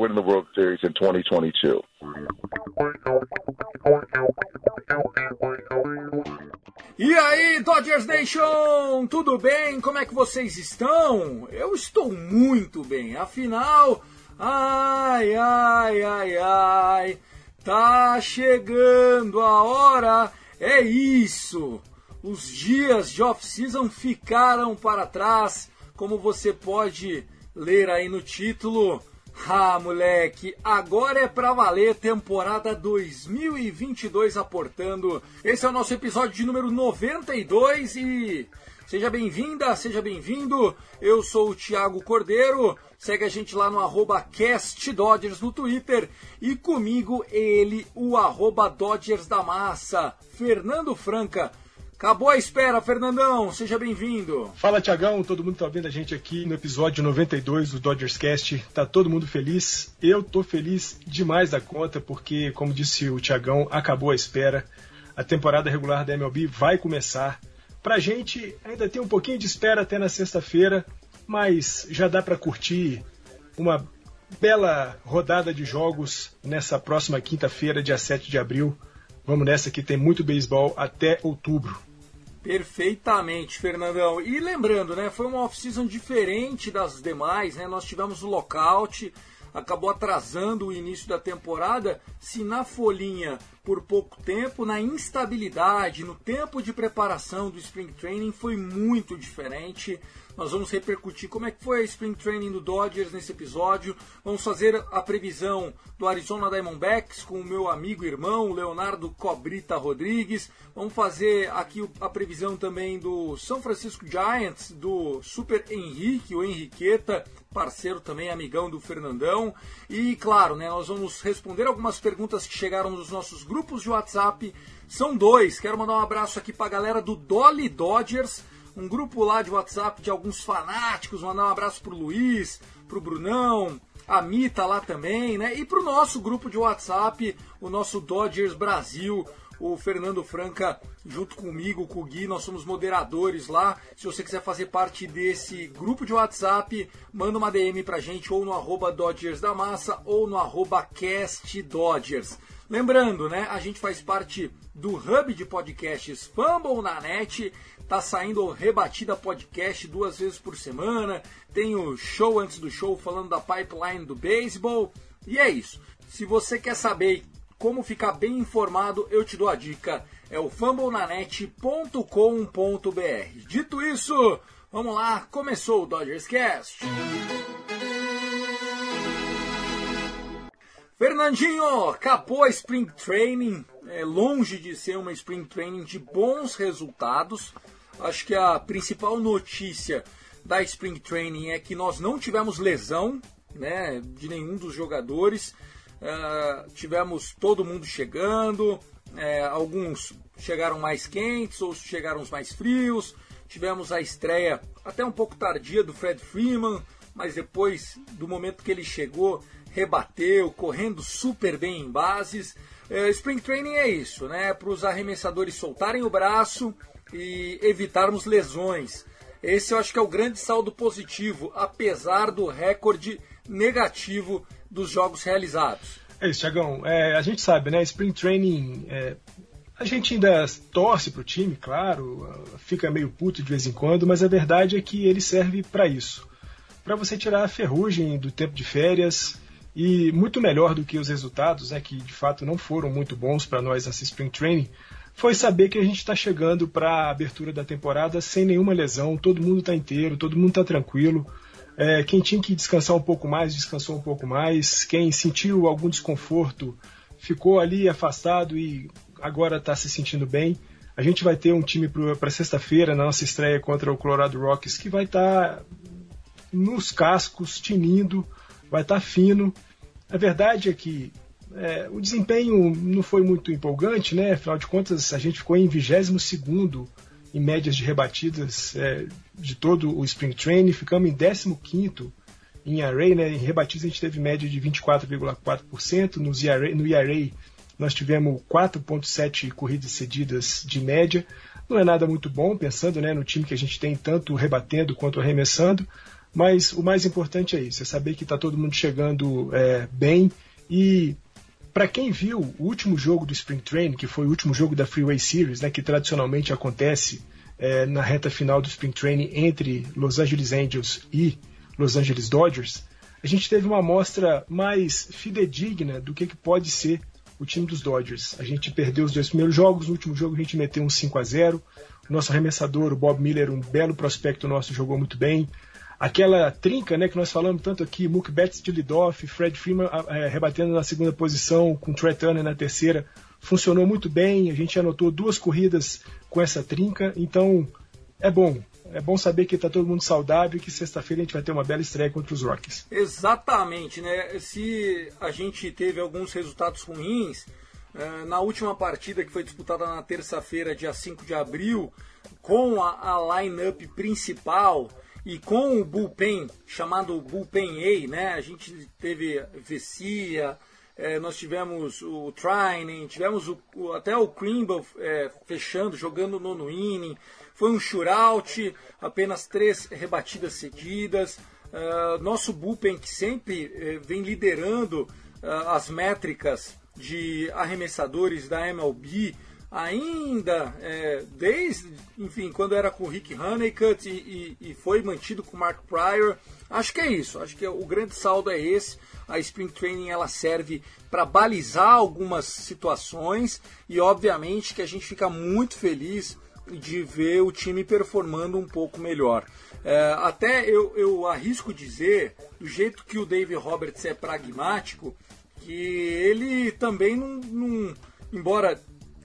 Winning the World Series in 2022. E aí, Dodgers Nation, tudo bem? Como é que vocês estão? Eu estou muito bem. Afinal, ai, ai, ai, ai, tá chegando a hora. É isso. Os dias de off-season ficaram para trás, como você pode ler aí no título. Ah, moleque, agora é pra valer temporada 2022 aportando. Esse é o nosso episódio de número 92 e seja bem-vinda, seja bem-vindo. Eu sou o Thiago Cordeiro. Segue a gente lá no arroba CastDodgers no Twitter e comigo ele, o arroba Dodgers da Massa, Fernando Franca. Acabou a espera, Fernandão. Seja bem-vindo. Fala, Tiagão. Todo mundo tá vendo a gente aqui no episódio 92 do Dodgers Cast. Tá todo mundo feliz. Eu tô feliz demais da conta, porque, como disse o Tiagão, acabou a espera. A temporada regular da MLB vai começar. Pra gente, ainda tem um pouquinho de espera até na sexta-feira, mas já dá pra curtir uma bela rodada de jogos nessa próxima quinta-feira, dia 7 de abril. Vamos nessa que tem muito beisebol até outubro. Perfeitamente, Fernandão. E lembrando, né, foi uma off-season diferente das demais, né? Nós tivemos o lockout, acabou atrasando o início da temporada. Se na folhinha por pouco tempo, na instabilidade, no tempo de preparação do Spring Training foi muito diferente. Nós vamos repercutir como é que foi a Spring Training do Dodgers nesse episódio. Vamos fazer a previsão do Arizona Diamondbacks com o meu amigo e irmão Leonardo Cobrita Rodrigues. Vamos fazer aqui a previsão também do São Francisco Giants, do Super Henrique, o Henriqueta, parceiro também, amigão do Fernandão. E claro, né, nós vamos responder algumas perguntas que chegaram nos nossos grupos de WhatsApp. São dois. Quero mandar um abraço aqui para a galera do Dolly Dodgers um grupo lá de WhatsApp de alguns fanáticos, mandar um abraço pro Luiz, pro Brunão, a Mita lá também, né? E pro nosso grupo de WhatsApp, o nosso Dodgers Brasil, o Fernando Franca junto comigo, com o Gui, nós somos moderadores lá. Se você quiser fazer parte desse grupo de WhatsApp, manda uma DM pra gente ou no arroba Dodgers da Massa ou no arroba Cast Dodgers. Lembrando, né, a gente faz parte do hub de podcasts Fumble na net, tá saindo Rebatida Podcast duas vezes por semana, tem o show antes do show falando da pipeline do beisebol, e é isso. Se você quer saber como ficar bem informado, eu te dou a dica, é o fumblenanet.com.br. Dito isso, vamos lá, começou o Dodgers Cast. Fernandinho, acabou a Spring Training, é longe de ser uma Spring Training de bons resultados. Acho que a principal notícia da Spring Training é que nós não tivemos lesão né, de nenhum dos jogadores. Uh, tivemos todo mundo chegando, é, alguns chegaram mais quentes, outros chegaram mais frios. Tivemos a estreia até um pouco tardia do Fred Freeman, mas depois do momento que ele chegou, rebateu, correndo super bem em bases. É, Spring Training é isso, né? Para os arremessadores soltarem o braço e evitarmos lesões. Esse eu acho que é o grande saldo positivo, apesar do recorde negativo dos jogos realizados. É isso, Thiagão. É, a gente sabe, né? Spring Training, é, a gente ainda torce para o time, claro, fica meio puto de vez em quando, mas a verdade é que ele serve para isso. Para você tirar a ferrugem do tempo de férias e muito melhor do que os resultados, né, que de fato não foram muito bons para nós nessa Spring Training, foi saber que a gente está chegando para a abertura da temporada sem nenhuma lesão, todo mundo está inteiro, todo mundo está tranquilo. É, quem tinha que descansar um pouco mais, descansou um pouco mais. Quem sentiu algum desconforto, ficou ali afastado e agora está se sentindo bem. A gente vai ter um time para sexta-feira, na nossa estreia contra o Colorado Rockies, que vai estar tá nos cascos, tinindo, vai estar tá fino. A verdade é que é, o desempenho não foi muito empolgante, né? Afinal de contas, a gente ficou em 22 segundo em médias de rebatidas é, de todo o Spring Training, ficamos em 15 em array, né? Em rebatidas a gente teve média de 24,4%, nos ERA, no ERA nós tivemos 4,7 corridas cedidas de média. Não é nada muito bom, pensando né, no time que a gente tem tanto rebatendo quanto arremessando, mas o mais importante é isso, é saber que está todo mundo chegando é, bem. E para quem viu o último jogo do Spring Training, que foi o último jogo da Freeway Series, né, que tradicionalmente acontece é, na reta final do Spring Training entre Los Angeles Angels e Los Angeles Dodgers, a gente teve uma amostra mais fidedigna do que, que pode ser o time dos Dodgers. A gente perdeu os dois primeiros jogos, no último jogo a gente meteu um 5 a 0 O nosso arremessador, o Bob Miller, um belo prospecto nosso, jogou muito bem aquela trinca né, que nós falamos tanto aqui, Mookie Betts de leadoff, Fred Freeman é, rebatendo na segunda posição, com Trey Turner na terceira, funcionou muito bem, a gente anotou duas corridas com essa trinca, então é bom. É bom saber que está todo mundo saudável e que sexta-feira a gente vai ter uma bela estreia contra os Rockies. Exatamente, né? Se a gente teve alguns resultados ruins, é, na última partida que foi disputada na terça-feira, dia 5 de abril, com a, a line-up principal, e com o bullpen chamado bullpen A, né? A gente teve Vessia, é, nós tivemos o Trining, tivemos o, o, até o Krimble é, fechando, jogando no nono inning. Foi um shootout, apenas três rebatidas cedidas. Uh, nosso bullpen que sempre uh, vem liderando uh, as métricas de arremessadores da MLB, ainda é, desde, enfim, quando era com o Rick Honeycutt e, e, e, foi mantido com o Mark Pryor. Acho que é isso, acho que o grande saldo é esse. A Spring Training ela serve para balizar algumas situações e obviamente que a gente fica muito feliz de ver o time performando um pouco melhor. É, até eu, eu arrisco dizer, do jeito que o Dave Roberts é pragmático, que ele também não, não embora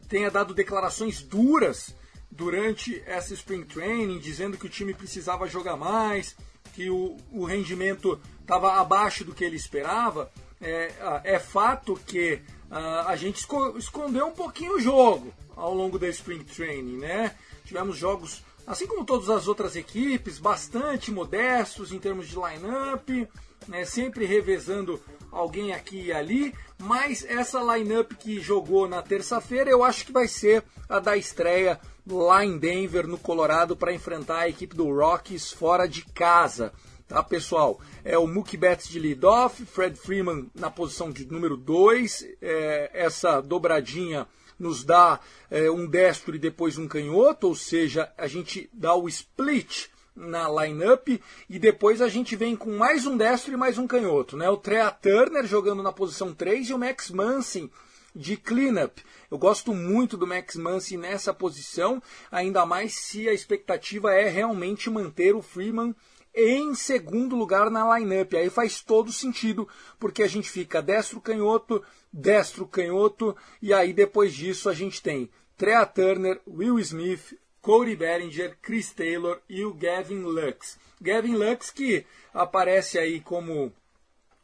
tenha dado declarações duras durante essa Spring Training, dizendo que o time precisava jogar mais, que o, o rendimento estava abaixo do que ele esperava, é, é fato que uh, a gente escondeu um pouquinho o jogo ao longo da Spring Training, né? Tivemos jogos, assim como todas as outras equipes, bastante modestos em termos de line-up, né? sempre revezando alguém aqui e ali, mas essa lineup que jogou na terça-feira eu acho que vai ser a da estreia lá em Denver, no Colorado, para enfrentar a equipe do Rockies fora de casa. Tá, pessoal? É o Mookie Betts de leadoff, Fred Freeman na posição de número 2. É, essa dobradinha nos dá é, um destro e depois um canhoto, ou seja, a gente dá o split na lineup e depois a gente vem com mais um destro e mais um canhoto, né? O Trea Turner jogando na posição 3 e o Max Muncy de cleanup. Eu gosto muito do Max Muncy nessa posição, ainda mais se a expectativa é realmente manter o Freeman em segundo lugar na lineup. Aí faz todo sentido, porque a gente fica destro canhoto, destro canhoto e aí depois disso a gente tem Trea Turner, Will Smith, Cody Bellinger, Chris Taylor e o Gavin Lux. Gavin Lux que aparece aí como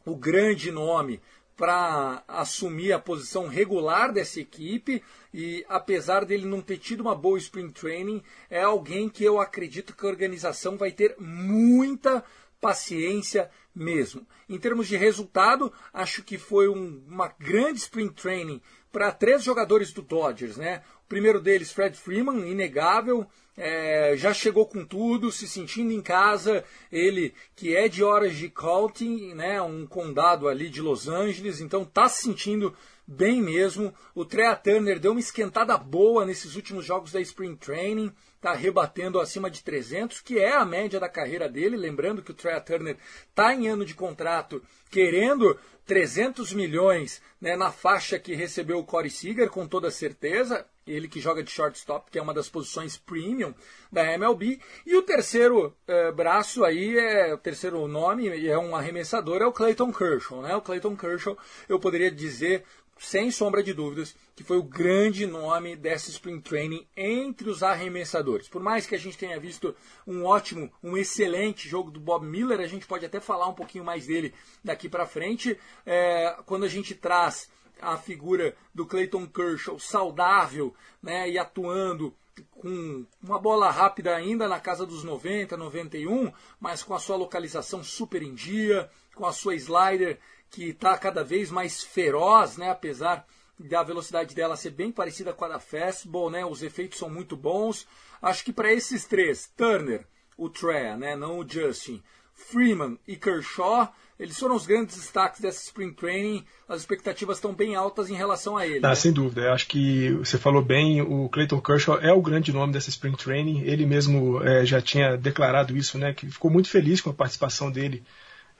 o grande nome para assumir a posição regular dessa equipe e apesar dele não ter tido uma boa spring training, é alguém que eu acredito que a organização vai ter muita paciência mesmo. Em termos de resultado, acho que foi um, uma grande spring training para três jogadores do Dodgers, né? Primeiro deles, Fred Freeman, inegável, é, já chegou com tudo, se sentindo em casa. Ele que é de Orange County, né, um condado ali de Los Angeles, então está se sentindo bem mesmo. O Trea Turner deu uma esquentada boa nesses últimos jogos da Spring Training, está rebatendo acima de 300, que é a média da carreira dele. Lembrando que o Trea Turner está em ano de contrato, querendo 300 milhões né, na faixa que recebeu o Corey Seager, com toda certeza. Ele que joga de shortstop, que é uma das posições premium da MLB. E o terceiro eh, braço aí, é o terceiro nome, é um arremessador, é o Clayton Kershaw. Né? O Clayton Kershaw, eu poderia dizer, sem sombra de dúvidas, que foi o grande nome dessa Spring Training entre os arremessadores. Por mais que a gente tenha visto um ótimo, um excelente jogo do Bob Miller, a gente pode até falar um pouquinho mais dele daqui para frente. É, quando a gente traz a figura do Clayton Kershaw saudável né, e atuando com uma bola rápida ainda na casa dos 90, 91, mas com a sua localização super em dia, com a sua slider que está cada vez mais feroz, né? apesar da velocidade dela ser bem parecida com a da fastball, né? os efeitos são muito bons. Acho que para esses três, Turner, o Trea, né? não o Justin, Freeman e Kershaw, eles foram os grandes destaques dessa Spring Training. As expectativas estão bem altas em relação a ele. Ah, né? Sem dúvida. Eu acho que você falou bem. O Clayton Kershaw é o grande nome dessa Spring Training. Ele mesmo é, já tinha declarado isso, né? Que ficou muito feliz com a participação dele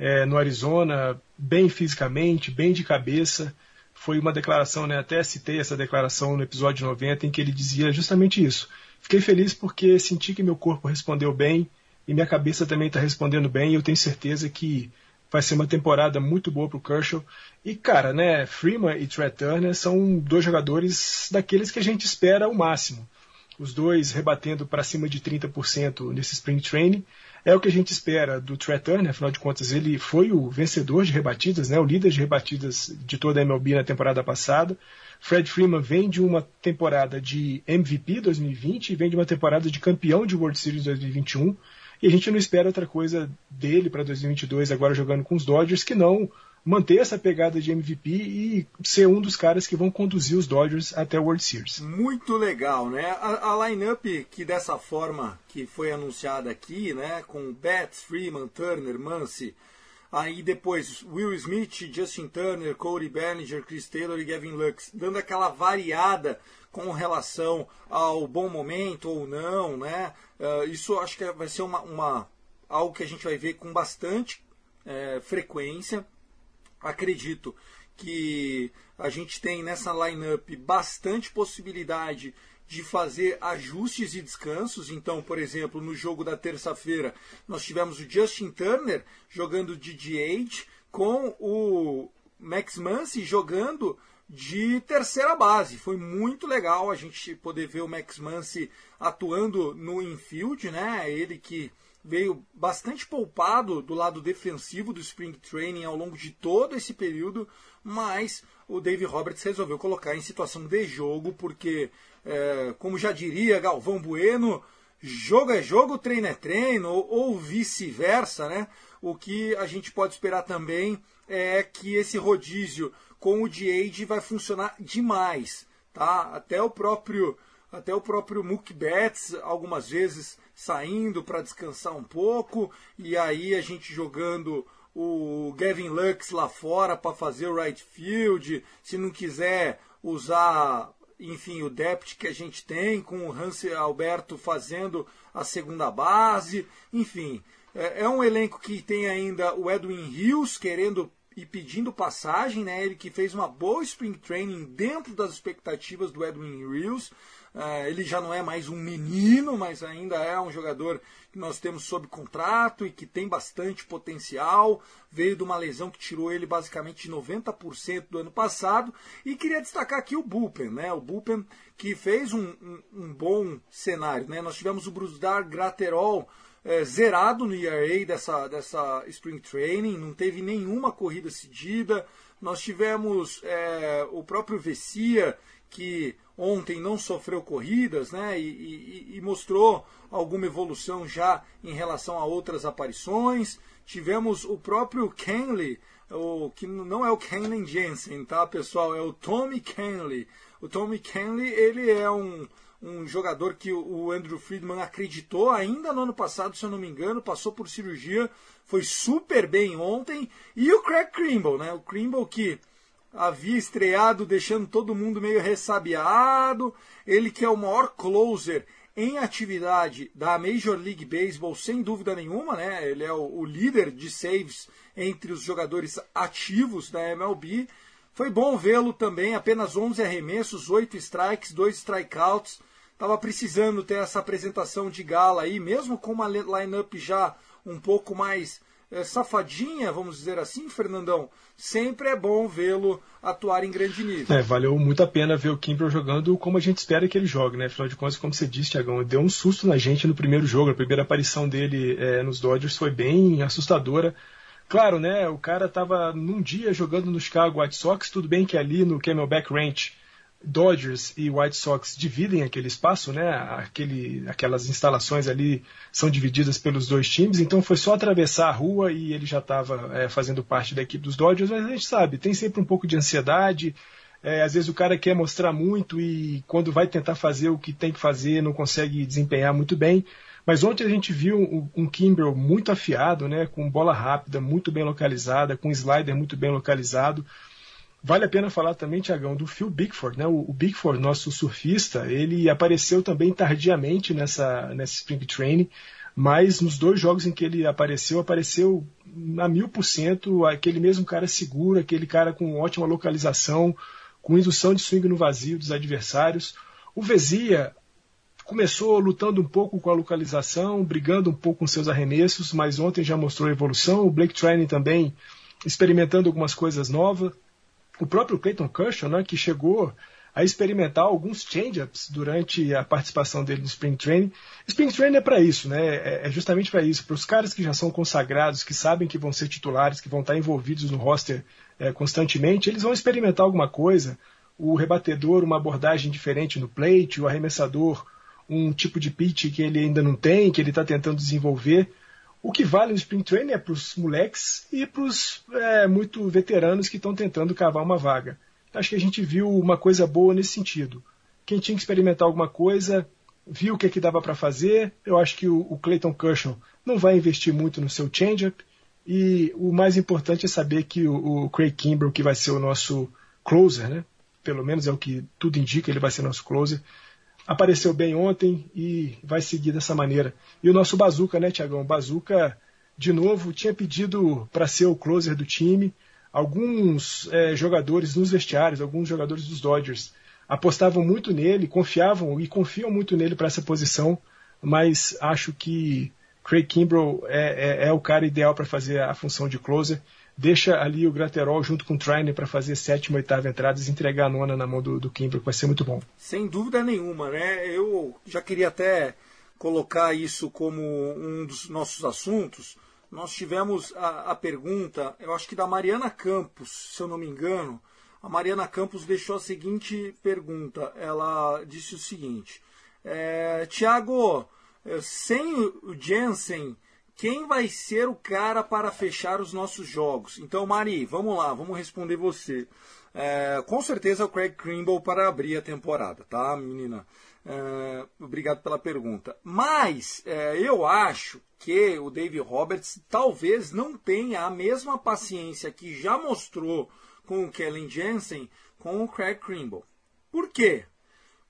é, no Arizona, bem fisicamente, bem de cabeça. Foi uma declaração, né, até citei essa declaração no episódio 90, em que ele dizia justamente isso. Fiquei feliz porque senti que meu corpo respondeu bem e minha cabeça também está respondendo bem. E eu tenho certeza que vai ser uma temporada muito boa para o Kershaw. E, cara, né, Freeman e Trey Turner são dois jogadores daqueles que a gente espera o máximo. Os dois rebatendo para cima de 30% nesse Spring Training. É o que a gente espera do Trey Turner, afinal de contas ele foi o vencedor de rebatidas, né, o líder de rebatidas de toda a MLB na temporada passada. Fred Freeman vem de uma temporada de MVP 2020 e vem de uma temporada de campeão de World Series 2021. E a gente não espera outra coisa dele para 2022, agora jogando com os Dodgers, que não manter essa pegada de MVP e ser um dos caras que vão conduzir os Dodgers até o World Series. Muito legal, né? A, a lineup que dessa forma que foi anunciada aqui, né, com Betts, Freeman, Turner, Muncy, aí depois Will Smith, Justin Turner, Cody Bellinger, Chris Taylor e Gavin Lux, dando aquela variada com relação ao bom momento ou não, né? Uh, isso acho que vai ser uma, uma, algo que a gente vai ver com bastante é, frequência acredito que a gente tem nessa lineup bastante possibilidade de fazer ajustes e descansos. Então, por exemplo, no jogo da terça-feira, nós tivemos o Justin Turner jogando de DH com o Max Muncy jogando de terceira base. Foi muito legal a gente poder ver o Max Muncy atuando no infield, né? Ele que veio bastante poupado do lado defensivo do Spring Training ao longo de todo esse período, mas o Dave Roberts resolveu colocar em situação de jogo, porque, é, como já diria Galvão Bueno, jogo é jogo, treino é treino, ou, ou vice-versa, né? O que a gente pode esperar também é que esse rodízio com o DH vai funcionar demais, tá? Até o próprio até o próprio Mookie Betts algumas vezes saindo para descansar um pouco, e aí a gente jogando o Gavin Lux lá fora para fazer o right field, se não quiser usar, enfim, o depth que a gente tem, com o Hans Alberto fazendo a segunda base, enfim. É, é um elenco que tem ainda o Edwin Hills querendo e pedindo passagem, né? Ele que fez uma boa spring training dentro das expectativas do Edwin Hills. Uh, ele já não é mais um menino, mas ainda é um jogador que nós temos sob contrato e que tem bastante potencial. Veio de uma lesão que tirou ele basicamente de 90% do ano passado. E queria destacar aqui o Bullpen, né? O Bullpen que fez um, um, um bom cenário. Né? Nós tivemos o Brusdar Graterol é, zerado no ERA dessa, dessa Spring Training, não teve nenhuma corrida cedida. Nós tivemos é, o próprio Vessia, que ontem não sofreu corridas né, e, e, e, mostrou alguma evolução já em relação a outras aparições. Tivemos o próprio Kenley, o, que não é o Kenley Jensen, tá pessoal? É o Tommy Kenley. O Tommy Kenley ele é um, um jogador que o Andrew Friedman acreditou ainda no ano passado, se eu não me engano, passou por cirurgia, foi super bem ontem. E o Craig Krimble, né? O Krimble que havia estreado deixando todo mundo meio ressabiado. Ele que é o maior closer em atividade da Major League Baseball, sem dúvida nenhuma, né? Ele é o, o líder de saves entre os jogadores ativos da MLB. Foi bom vê-lo também, apenas 11 arremessos, 8 strikes, 2 strikeouts. Estava precisando ter essa apresentação de gala aí, mesmo com uma lineup já um pouco mais é, safadinha, vamos dizer assim, Fernandão. Sempre é bom vê-lo atuar em grande nível. É, valeu muito a pena ver o Kimbrel jogando como a gente espera que ele jogue, né? Afinal de contas, como você disse, Tiagão, deu um susto na gente no primeiro jogo. A primeira aparição dele é, nos Dodgers foi bem assustadora. Claro, né? O cara estava num dia jogando no Chicago White Sox, tudo bem que ali no Camelback Ranch Dodgers e White Sox dividem aquele espaço, né? Aquele, aquelas instalações ali são divididas pelos dois times, então foi só atravessar a rua e ele já estava é, fazendo parte da equipe dos Dodgers, mas a gente sabe, tem sempre um pouco de ansiedade. É, às vezes o cara quer mostrar muito e quando vai tentar fazer o que tem que fazer não consegue desempenhar muito bem. Mas ontem a gente viu um, um Kimbrel muito afiado, né, com bola rápida, muito bem localizada, com slider muito bem localizado. Vale a pena falar também, Tiagão, do Phil Bigford, né? O, Bigford, nosso surfista, ele apareceu também tardiamente nessa, nessa Spring Training, mas nos dois jogos em que ele apareceu, apareceu a mil por cento aquele mesmo cara seguro, aquele cara com ótima localização, com indução de swing no vazio dos adversários. O Vezia começou lutando um pouco com a localização, brigando um pouco com seus arremessos, mas ontem já mostrou evolução. O Blake Training também experimentando algumas coisas novas. O próprio Clayton Kershaw, né, que chegou a experimentar alguns change-ups durante a participação dele no Spring Training. Spring Training é para isso, né? É, é justamente para isso, para os caras que já são consagrados, que sabem que vão ser titulares, que vão estar envolvidos no roster é, constantemente, eles vão experimentar alguma coisa. O rebatedor, uma abordagem diferente no plate, o arremessador, um tipo de pitch que ele ainda não tem, que ele está tentando desenvolver. O que vale no Spring Training é para os moleques e para os é, muito veteranos que estão tentando cavar uma vaga. Acho que a gente viu uma coisa boa nesse sentido. Quem tinha que experimentar alguma coisa, viu o que, é que dava para fazer. Eu acho que o, o Clayton Kershaw não vai investir muito no seu change-up. E o mais importante é saber que o, o Craig Kimbrell, que vai ser o nosso closer, né? pelo menos é o que tudo indica, ele vai ser nosso closer, apareceu bem ontem e vai seguir dessa maneira. E o nosso Bazuca, né, Tiagão? Bazuca, de novo, tinha pedido para ser o closer do time. Alguns é, jogadores nos vestiários, alguns jogadores dos Dodgers, apostavam muito nele, confiavam e confiam muito nele para essa posição, mas acho que Craig Kimbrell é, é, é o cara ideal para fazer a função de closer deixa ali o Graterol junto com o Trainer para fazer sétima, oitava entradas e entregar a nona na mão do, do Kimber, que vai ser muito bom. Sem dúvida nenhuma, né? Eu já queria até colocar isso como um dos nossos assuntos. Nós tivemos a, a pergunta, eu acho que da Mariana Campos, se eu não me engano. A Mariana Campos deixou a seguinte pergunta. Ela disse o seguinte: é, Tiago, eh, sem o Jensen quem vai ser o cara para fechar os nossos jogos? Então, Mari, vamos lá, vamos responder você. É, com certeza o Craig Krimble para abrir a temporada, tá, menina? É, obrigado pela pergunta. Mas é, eu acho que o Dave Roberts talvez não tenha a mesma paciência que já mostrou com o Kellen Jensen com o Craig Krimble. Por quê?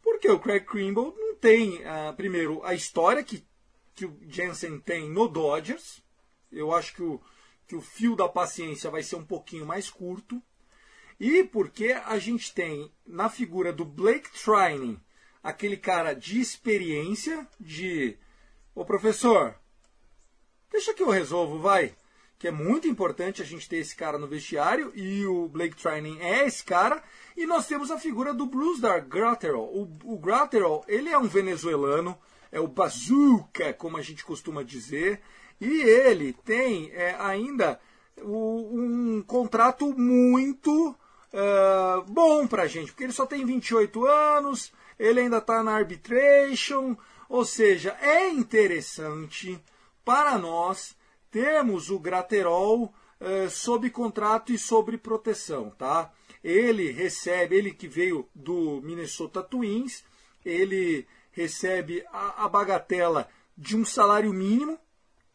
Porque o Craig Krimble não tem, uh, primeiro, a história que que o Jensen tem no Dodgers. Eu acho que o, que o fio da paciência vai ser um pouquinho mais curto. E porque a gente tem na figura do Blake Trining aquele cara de experiência, de. Ô professor, deixa que eu resolvo, vai. Que é muito importante a gente ter esse cara no vestiário, e o Blake Trining é esse cara. E nós temos a figura do Bruce Dar Gratterall. O, o ele é um venezuelano, é o bazooka, como a gente costuma dizer, e ele tem é, ainda o, um contrato muito uh, bom para a gente, porque ele só tem 28 anos, ele ainda está na arbitration, ou seja, é interessante para nós termos o Graterol uh, sob contrato e sob proteção, tá? Ele recebe, ele que veio do Minnesota Twins, ele recebe a, a bagatela de um salário mínimo,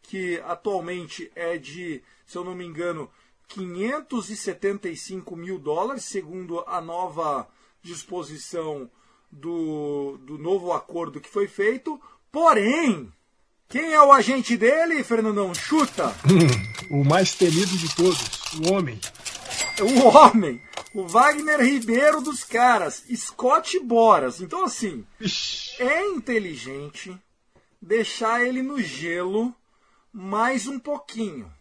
que atualmente é de, se eu não me engano, 575 mil dólares, segundo a nova disposição do, do novo acordo que foi feito. Porém, quem é o agente dele, Fernandão? Chuta! o mais temido de todos, o homem. O homem! O Wagner Ribeiro dos caras, Scott Boras. Então, assim, Ixi, é inteligente deixar ele no gelo mais um pouquinho.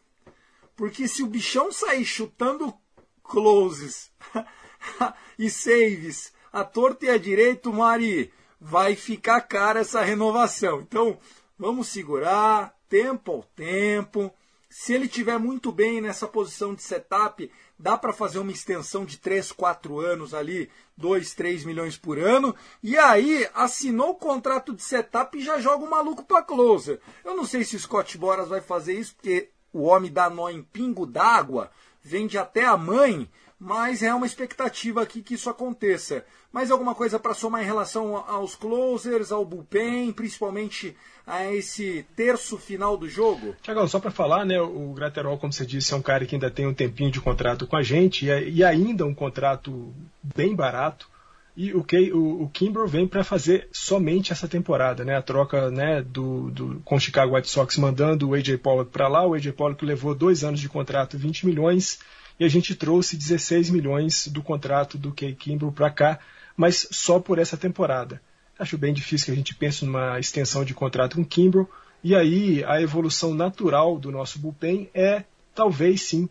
Porque se o bichão sair chutando closes e saves a torta e a direito, Mari, vai ficar cara essa renovação. Então, vamos segurar, tempo ao tempo. Se ele tiver muito bem nessa posição de setup, dá para fazer uma extensão de 3, 4 anos ali, 2, 3 milhões por ano. E aí, assinou o contrato de setup e já joga o maluco para closer. Eu não sei se o Scott Boras vai fazer isso, porque o homem dá nó em pingo d'água, vende até a mãe, mas é uma expectativa aqui que isso aconteça. Mais alguma coisa para somar em relação aos closers, ao bullpen, principalmente a esse terço final do jogo? Tiagão, só para falar, né, o Graterol, como você disse, é um cara que ainda tem um tempinho de contrato com a gente e, ainda um contrato bem barato. E o, Kay, o, o Kimbrel vem para fazer somente essa temporada, né? A troca né, do, do, com o Chicago White Sox mandando o AJ Pollock para lá. O AJ Pollock levou dois anos de contrato, 20 milhões, e a gente trouxe 16 milhões do contrato do Kay Kimbrel para cá, mas só por essa temporada. Acho bem difícil que a gente pense numa extensão de contrato com Kimbrel. E aí a evolução natural do nosso bullpen é, talvez sim,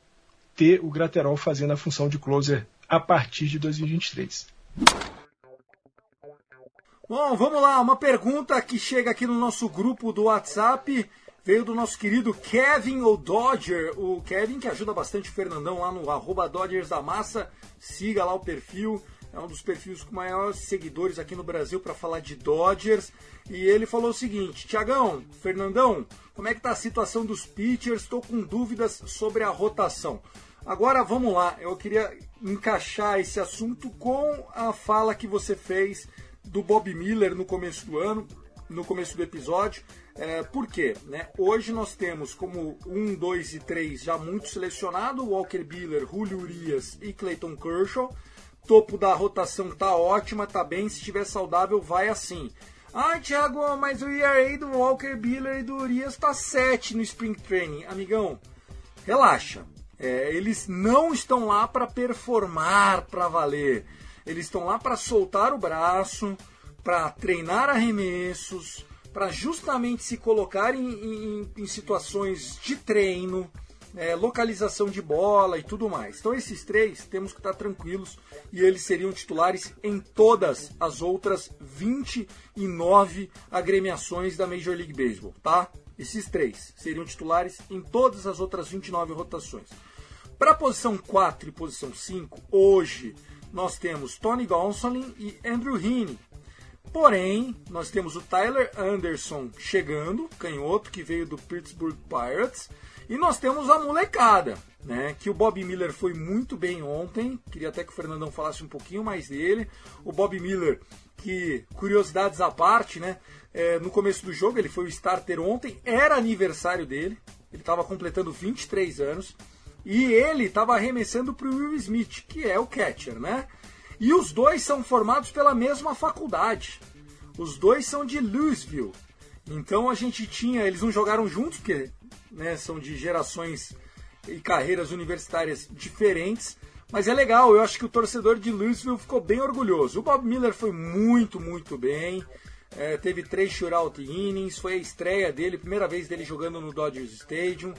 ter o Graterol fazendo a função de closer a partir de 2023. Bom, vamos lá, uma pergunta que chega aqui no nosso grupo do WhatsApp. Veio do nosso querido Kevin o Dodger, o Kevin que ajuda bastante o Fernandão lá no arroba Dodgers da Massa. Siga lá o perfil, é um dos perfis com maiores seguidores aqui no Brasil para falar de Dodgers. E ele falou o seguinte: Tiagão, Fernandão, como é que tá a situação dos pitchers? Estou com dúvidas sobre a rotação. Agora vamos lá, eu queria encaixar esse assunto com a fala que você fez do Bob Miller no começo do ano, no começo do episódio. É, por quê? Né? Hoje nós temos como 1, 2 e 3 já muito selecionado, Walker Buehler, Julio Urias e Clayton Kershaw. Topo da rotação tá ótima, tá bem, se estiver saudável vai assim. Ah, Thiago, mas o ERA do Walker Buehler e do Urias tá 7 no Spring Training. Amigão, relaxa. É, eles não estão lá para performar para valer. Eles estão lá para soltar o braço, para treinar arremessos, para justamente se colocar em, em, em situações de treino, é, localização de bola e tudo mais. Então esses três temos que estar tranquilos e eles seriam titulares em todas as outras 29 agremiações da Major League Baseball, tá? Esses três seriam titulares em todas as outras 29 rotações. Para a posição 4 e posição 5, hoje nós temos Tony Gonsolin e Andrew Heaney. Porém, nós temos o Tyler Anderson chegando, canhoto, que veio do Pittsburgh Pirates. E nós temos a molecada, né? Que o Bob Miller foi muito bem ontem. Queria até que o Fernandão falasse um pouquinho mais dele. O Bob Miller, que, curiosidades à parte, né? É, no começo do jogo, ele foi o starter ontem, era aniversário dele. Ele estava completando 23 anos. E ele estava arremessando para o Will Smith, que é o catcher, né? E os dois são formados pela mesma faculdade. Os dois são de Louisville. Então a gente tinha, eles não jogaram juntos, porque né, são de gerações e carreiras universitárias diferentes. Mas é legal, eu acho que o torcedor de Louisville ficou bem orgulhoso. O Bob Miller foi muito, muito bem. É, teve três shutout innings, foi a estreia dele, primeira vez dele jogando no Dodgers Stadium.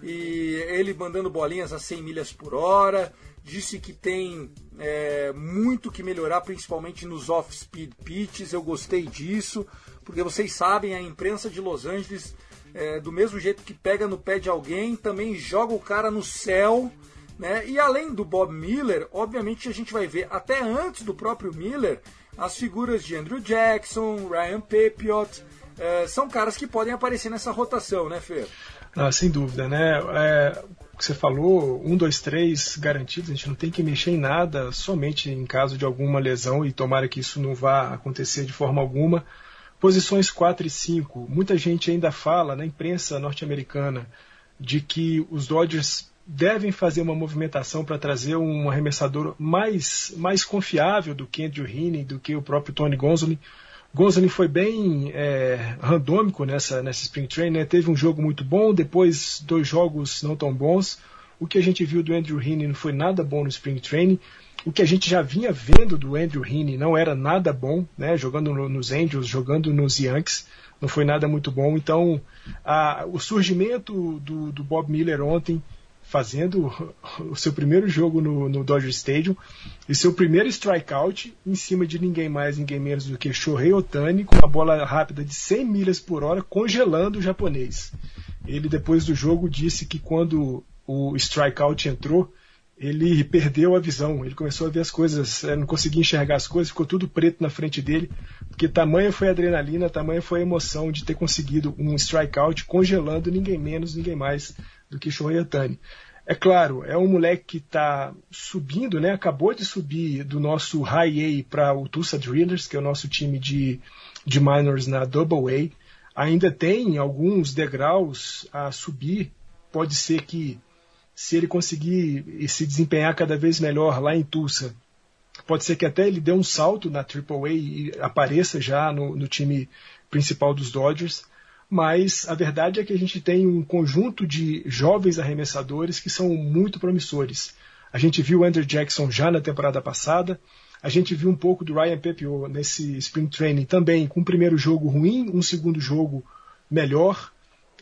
E ele mandando bolinhas a 100 milhas por hora. Disse que tem é, muito que melhorar, principalmente nos off-speed pitches. Eu gostei disso, porque vocês sabem, a imprensa de Los Angeles, é, do mesmo jeito que pega no pé de alguém, também joga o cara no céu. Né? E além do Bob Miller, obviamente a gente vai ver, até antes do próprio Miller, as figuras de Andrew Jackson, Ryan Pepiot, é, são caras que podem aparecer nessa rotação, né, Fer? Ah, sem dúvida, né? É, que você falou, um, dois, três garantidos, a gente não tem que mexer em nada, somente em caso de alguma lesão, e tomara que isso não vá acontecer de forma alguma. Posições 4 e 5, muita gente ainda fala na imprensa norte-americana de que os Dodgers devem fazer uma movimentação para trazer um arremessador mais, mais confiável do que Andrew Heaney, do que o próprio Tony Gonzolin. Gonzolin foi bem é, randômico nessa, nessa Spring Training, né? teve um jogo muito bom, depois dois jogos não tão bons. O que a gente viu do Andrew Heaney não foi nada bom no Spring Training. O que a gente já vinha vendo do Andrew Heaney não era nada bom, né? jogando no, nos Angels, jogando nos Yankees, não foi nada muito bom. Então, a, o surgimento do, do Bob Miller ontem fazendo o seu primeiro jogo no, no Dodger Stadium e seu primeiro strikeout em cima de ninguém mais, ninguém menos do que Shohei Otani com uma bola rápida de 100 milhas por hora congelando o japonês. Ele depois do jogo disse que quando o strikeout entrou, ele perdeu a visão, ele começou a ver as coisas, eh, não conseguia enxergar as coisas, ficou tudo preto na frente dele, porque tamanha foi a adrenalina, tamanha foi a emoção de ter conseguido um strikeout congelando ninguém menos, ninguém mais do que Shohei. É claro, é um moleque que está subindo, né? Acabou de subir do nosso High A para o Tulsa Drillers, que é o nosso time de, de minors na Double A. Ainda tem alguns degraus a subir. Pode ser que, se ele conseguir se desempenhar cada vez melhor lá em Tulsa, pode ser que até ele dê um salto na Triple A e apareça já no, no time principal dos Dodgers mas a verdade é que a gente tem um conjunto de jovens arremessadores que são muito promissores. A gente viu o Andrew Jackson já na temporada passada, a gente viu um pouco do Ryan Pepio nesse Spring Training também, com um primeiro jogo ruim, um segundo jogo melhor.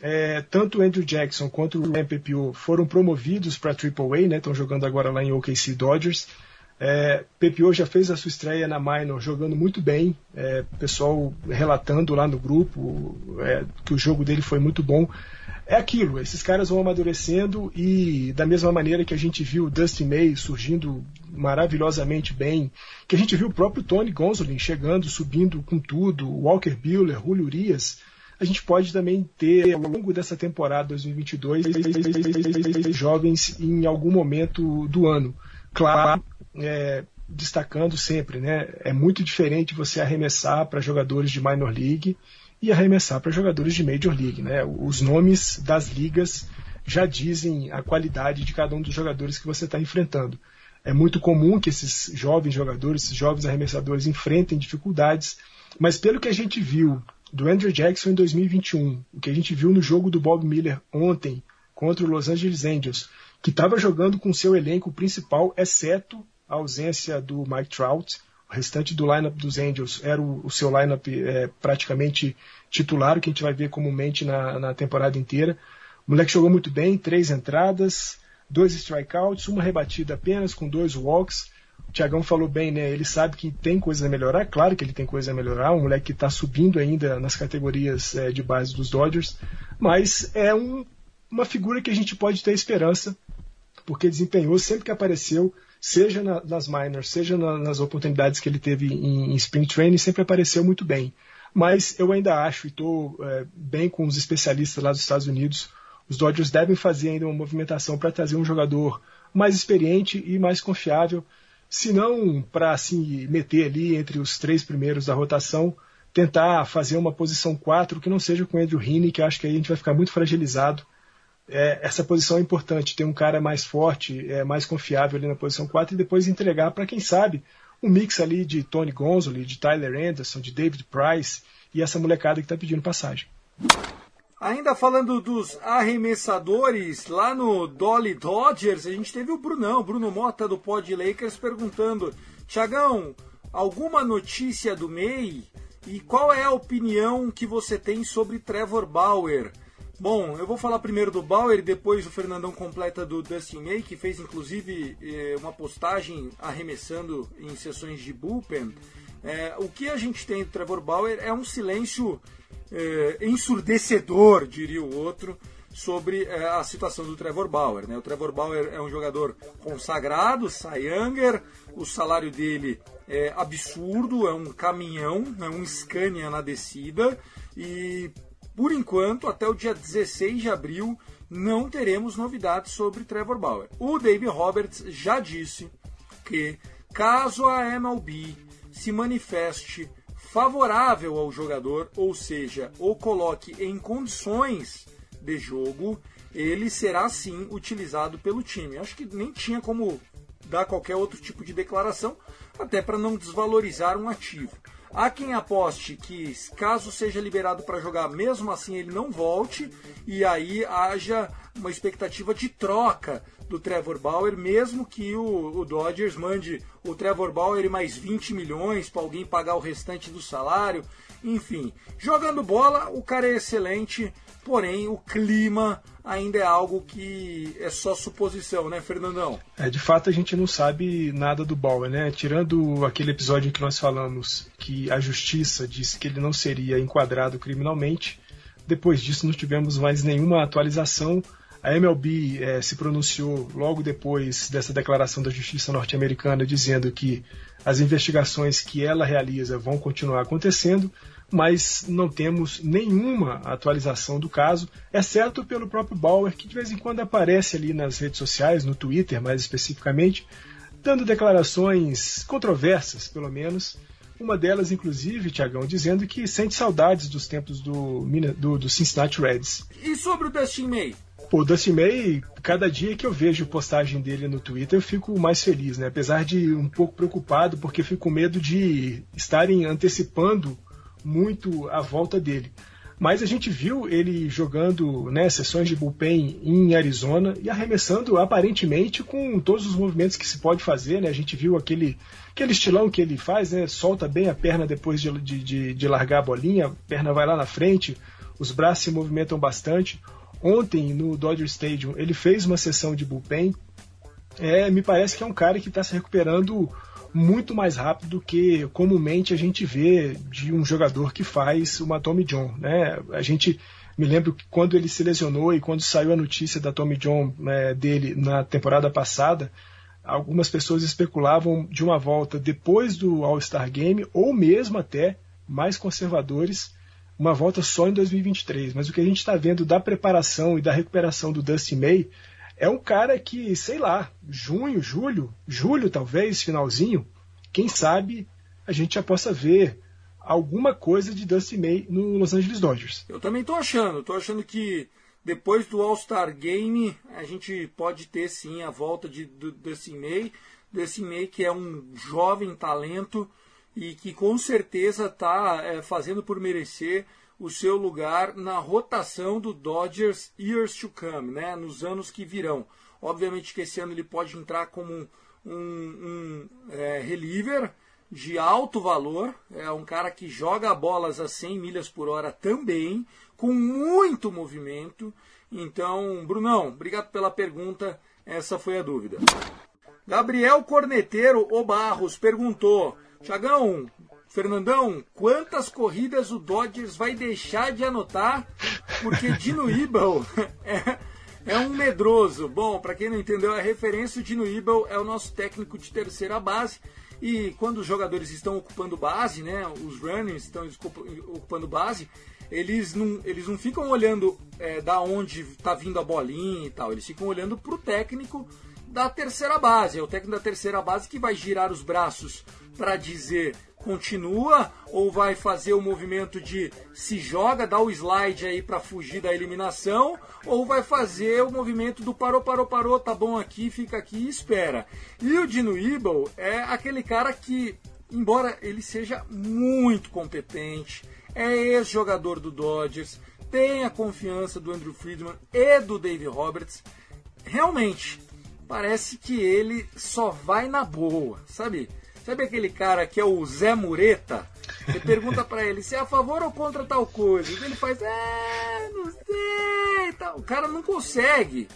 É, tanto o Andrew Jackson quanto o Ryan Pepio foram promovidos para AAA, né, estão jogando agora lá em OKC Dodgers. É, Pepio já fez a sua estreia na Minor jogando muito bem, é, pessoal relatando lá no grupo é, que o jogo dele foi muito bom. É aquilo, esses caras vão amadurecendo e da mesma maneira que a gente viu o Dustin May surgindo maravilhosamente bem, que a gente viu o próprio Tony Gonzolin chegando, subindo com tudo, Walker Buehler, Julio Urias, a gente pode também ter ao longo dessa temporada 2022 jovens em algum momento do ano. Claro, é, destacando sempre, né? É muito diferente você arremessar para jogadores de minor league e arremessar para jogadores de major league, né? Os nomes das ligas já dizem a qualidade de cada um dos jogadores que você está enfrentando. É muito comum que esses jovens jogadores, esses jovens arremessadores enfrentem dificuldades, mas pelo que a gente viu do Andrew Jackson em 2021, o que a gente viu no jogo do Bob Miller ontem contra o Los Angeles Angels, que estava jogando com seu elenco principal, exceto a ausência do Mike Trout. O restante do lineup dos Angels era o, o seu lineup é, praticamente titular, que a gente vai ver comumente na, na temporada inteira. O moleque jogou muito bem, três entradas, dois strikeouts, uma rebatida apenas com dois walks. O Tiagão falou bem, né? Ele sabe que tem coisa a melhorar, claro que ele tem coisa a melhorar, um moleque que está subindo ainda nas categorias é, de base dos Dodgers, mas é um, uma figura que a gente pode ter esperança, porque desempenhou sempre que apareceu seja na, nas minors, seja na, nas oportunidades que ele teve em, em, Spring Training, sempre apareceu muito bem. Mas eu ainda acho, e estou é, bem com os especialistas lá dos Estados Unidos, os Dodgers devem fazer ainda uma movimentação para trazer um jogador mais experiente e mais confiável, se não para assim, meter ali entre os três primeiros da rotação, tentar fazer uma posição 4 que não seja com o Andrew Heaney, que acho que aí a gente vai ficar muito fragilizado é, essa posição é importante, ter um cara mais forte, é, mais confiável ali na posição 4 e depois entregar para quem sabe um mix ali de Tony Gonzoli, de Tyler Anderson, de David Price e essa molecada que está pedindo passagem. Ainda falando dos arremessadores, lá no Dolly Dodgers, a gente teve o Brunão, Bruno Mota do Pod Lakers, perguntando: Tiagão, alguma notícia do MEI? E qual é a opinião que você tem sobre Trevor Bauer? Bom, eu vou falar primeiro do Bauer depois o Fernandão completa do Dustin May, que fez inclusive eh, uma postagem arremessando em sessões de bullpen. É, o que a gente tem do Trevor Bauer é um silêncio eh, ensurdecedor, diria o outro, sobre eh, a situação do Trevor Bauer. Né? O Trevor Bauer é um jogador consagrado, Cy Younger, o salário dele é absurdo, é um caminhão, é um Scania na descida, e por enquanto, até o dia 16 de abril, não teremos novidades sobre Trevor Bauer. O Dave Roberts já disse que, caso a MLB se manifeste favorável ao jogador, ou seja, o coloque em condições de jogo, ele será sim utilizado pelo time. Acho que nem tinha como dar qualquer outro tipo de declaração, até para não desvalorizar um ativo. Há quem aposte que, caso seja liberado para jogar, mesmo assim ele não volte, e aí haja uma expectativa de troca do Trevor Bauer, mesmo que o, o Dodgers mande o Trevor Bauer mais 20 milhões para alguém pagar o restante do salário. Enfim, jogando bola, o cara é excelente, porém o clima ainda é algo que é só suposição, né, Fernandão? É, de fato a gente não sabe nada do Bauer, né? Tirando aquele episódio em que nós falamos que a justiça disse que ele não seria enquadrado criminalmente, depois disso não tivemos mais nenhuma atualização. A MLB é, se pronunciou logo depois dessa declaração da justiça norte-americana dizendo que as investigações que ela realiza vão continuar acontecendo, mas não temos nenhuma atualização do caso, exceto pelo próprio Bauer, que de vez em quando aparece ali nas redes sociais, no Twitter mais especificamente, dando declarações controversas, pelo menos. Uma delas, inclusive, Tiagão, dizendo que sente saudades dos tempos do, do, do Cincinnati Reds. E sobre o Dustin May? O Dustin May, cada dia que eu vejo postagem dele no Twitter, eu fico mais feliz, né? Apesar de um pouco preocupado, porque fico com medo de estarem antecipando muito a volta dele. Mas a gente viu ele jogando né, sessões de bullpen em Arizona e arremessando aparentemente com todos os movimentos que se pode fazer. Né? A gente viu aquele, aquele estilão que ele faz, né? solta bem a perna depois de, de, de largar a bolinha, a perna vai lá na frente, os braços se movimentam bastante. Ontem, no Dodger Stadium, ele fez uma sessão de bullpen. É, me parece que é um cara que está se recuperando muito mais rápido do que comumente a gente vê de um jogador que faz uma Tommy John. Né? A gente me lembro que quando ele se lesionou e quando saiu a notícia da Tommy John né, dele na temporada passada, algumas pessoas especulavam de uma volta depois do All-Star Game ou mesmo até mais conservadores uma volta só em 2023. Mas o que a gente está vendo da preparação e da recuperação do Dusty May é um cara que, sei lá, junho, julho, julho talvez, finalzinho, quem sabe a gente já possa ver alguma coisa de Dusty May no Los Angeles Dodgers. Eu também tô achando, tô achando que depois do All-Star Game a gente pode ter sim a volta de Dusty May, Dusty May que é um jovem talento e que com certeza está é, fazendo por merecer o seu lugar na rotação do Dodgers years to come, né, nos anos que virão. Obviamente que esse ano ele pode entrar como um, um, um é, reliever de alto valor, é um cara que joga bolas a 100 milhas por hora também, com muito movimento. Então, Brunão, obrigado pela pergunta, essa foi a dúvida. Gabriel Corneteiro O Barros perguntou: Tiagão, Fernandão, quantas corridas o Dodgers vai deixar de anotar? Porque Dino Ibel é, é um medroso. Bom, para quem não entendeu a referência, o Dino Ibel é o nosso técnico de terceira base. E quando os jogadores estão ocupando base, né, os runners estão ocupando base, eles não, eles não ficam olhando é, da onde está vindo a bolinha e tal, eles ficam olhando para o técnico da terceira base. É o técnico da terceira base que vai girar os braços para dizer continua ou vai fazer o movimento de se joga, dá o slide aí para fugir da eliminação, ou vai fazer o movimento do parou, parou, parou, tá bom aqui, fica aqui e espera. E o Dino Ebel é aquele cara que, embora ele seja muito competente, é ex-jogador do Dodgers, tem a confiança do Andrew Friedman e do Dave Roberts, realmente parece que ele só vai na boa, sabe? Sabe aquele cara que é o Zé Mureta? Você pergunta para ele se é a favor ou contra tal coisa. Ele faz, é, não sei. Tal. O cara não consegue.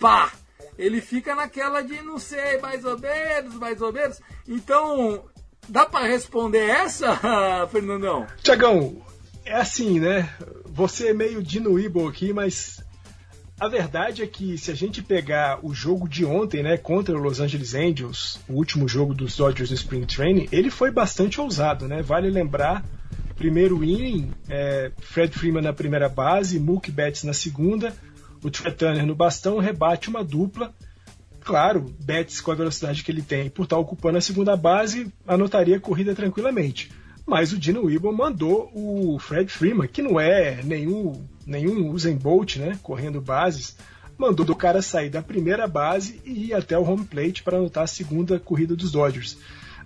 Pá! Ele fica naquela de não sei, mais ou menos, mais ou menos. Então, dá para responder essa, Fernandão? Tiagão, é assim, né? Você é meio dinuíble aqui, mas a verdade é que se a gente pegar o jogo de ontem, né, contra o Los Angeles Angels, o último jogo dos Dodgers no Spring Training, ele foi bastante ousado, né? Vale lembrar, primeiro inning, é, Fred Freeman na primeira base, Mookie Betts na segunda, o Trey Turner no bastão rebate uma dupla. Claro, Betts com a velocidade que ele tem, por estar ocupando a segunda base, anotaria a corrida tranquilamente. Mas o Dino Weeble mandou o Fred Freeman, que não é nenhum nenhum Usain Bolt, né, correndo bases, mandou o cara sair da primeira base e ir até o home plate para anotar a segunda corrida dos Dodgers.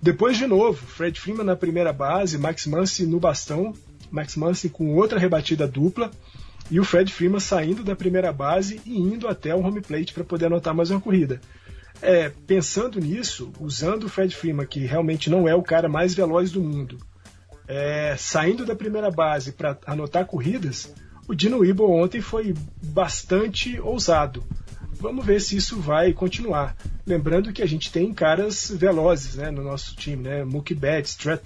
Depois, de novo, Fred Freeman na primeira base, Max Muncy no bastão, Max Muncy com outra rebatida dupla, e o Fred Freeman saindo da primeira base e indo até o home plate para poder anotar mais uma corrida. É, pensando nisso, usando o Fred Freeman, que realmente não é o cara mais veloz do mundo, é, saindo da primeira base para anotar corridas, o Dino Weeble ontem foi bastante ousado. Vamos ver se isso vai continuar. Lembrando que a gente tem caras velozes né, no nosso time, né? Mookie Betts, Trey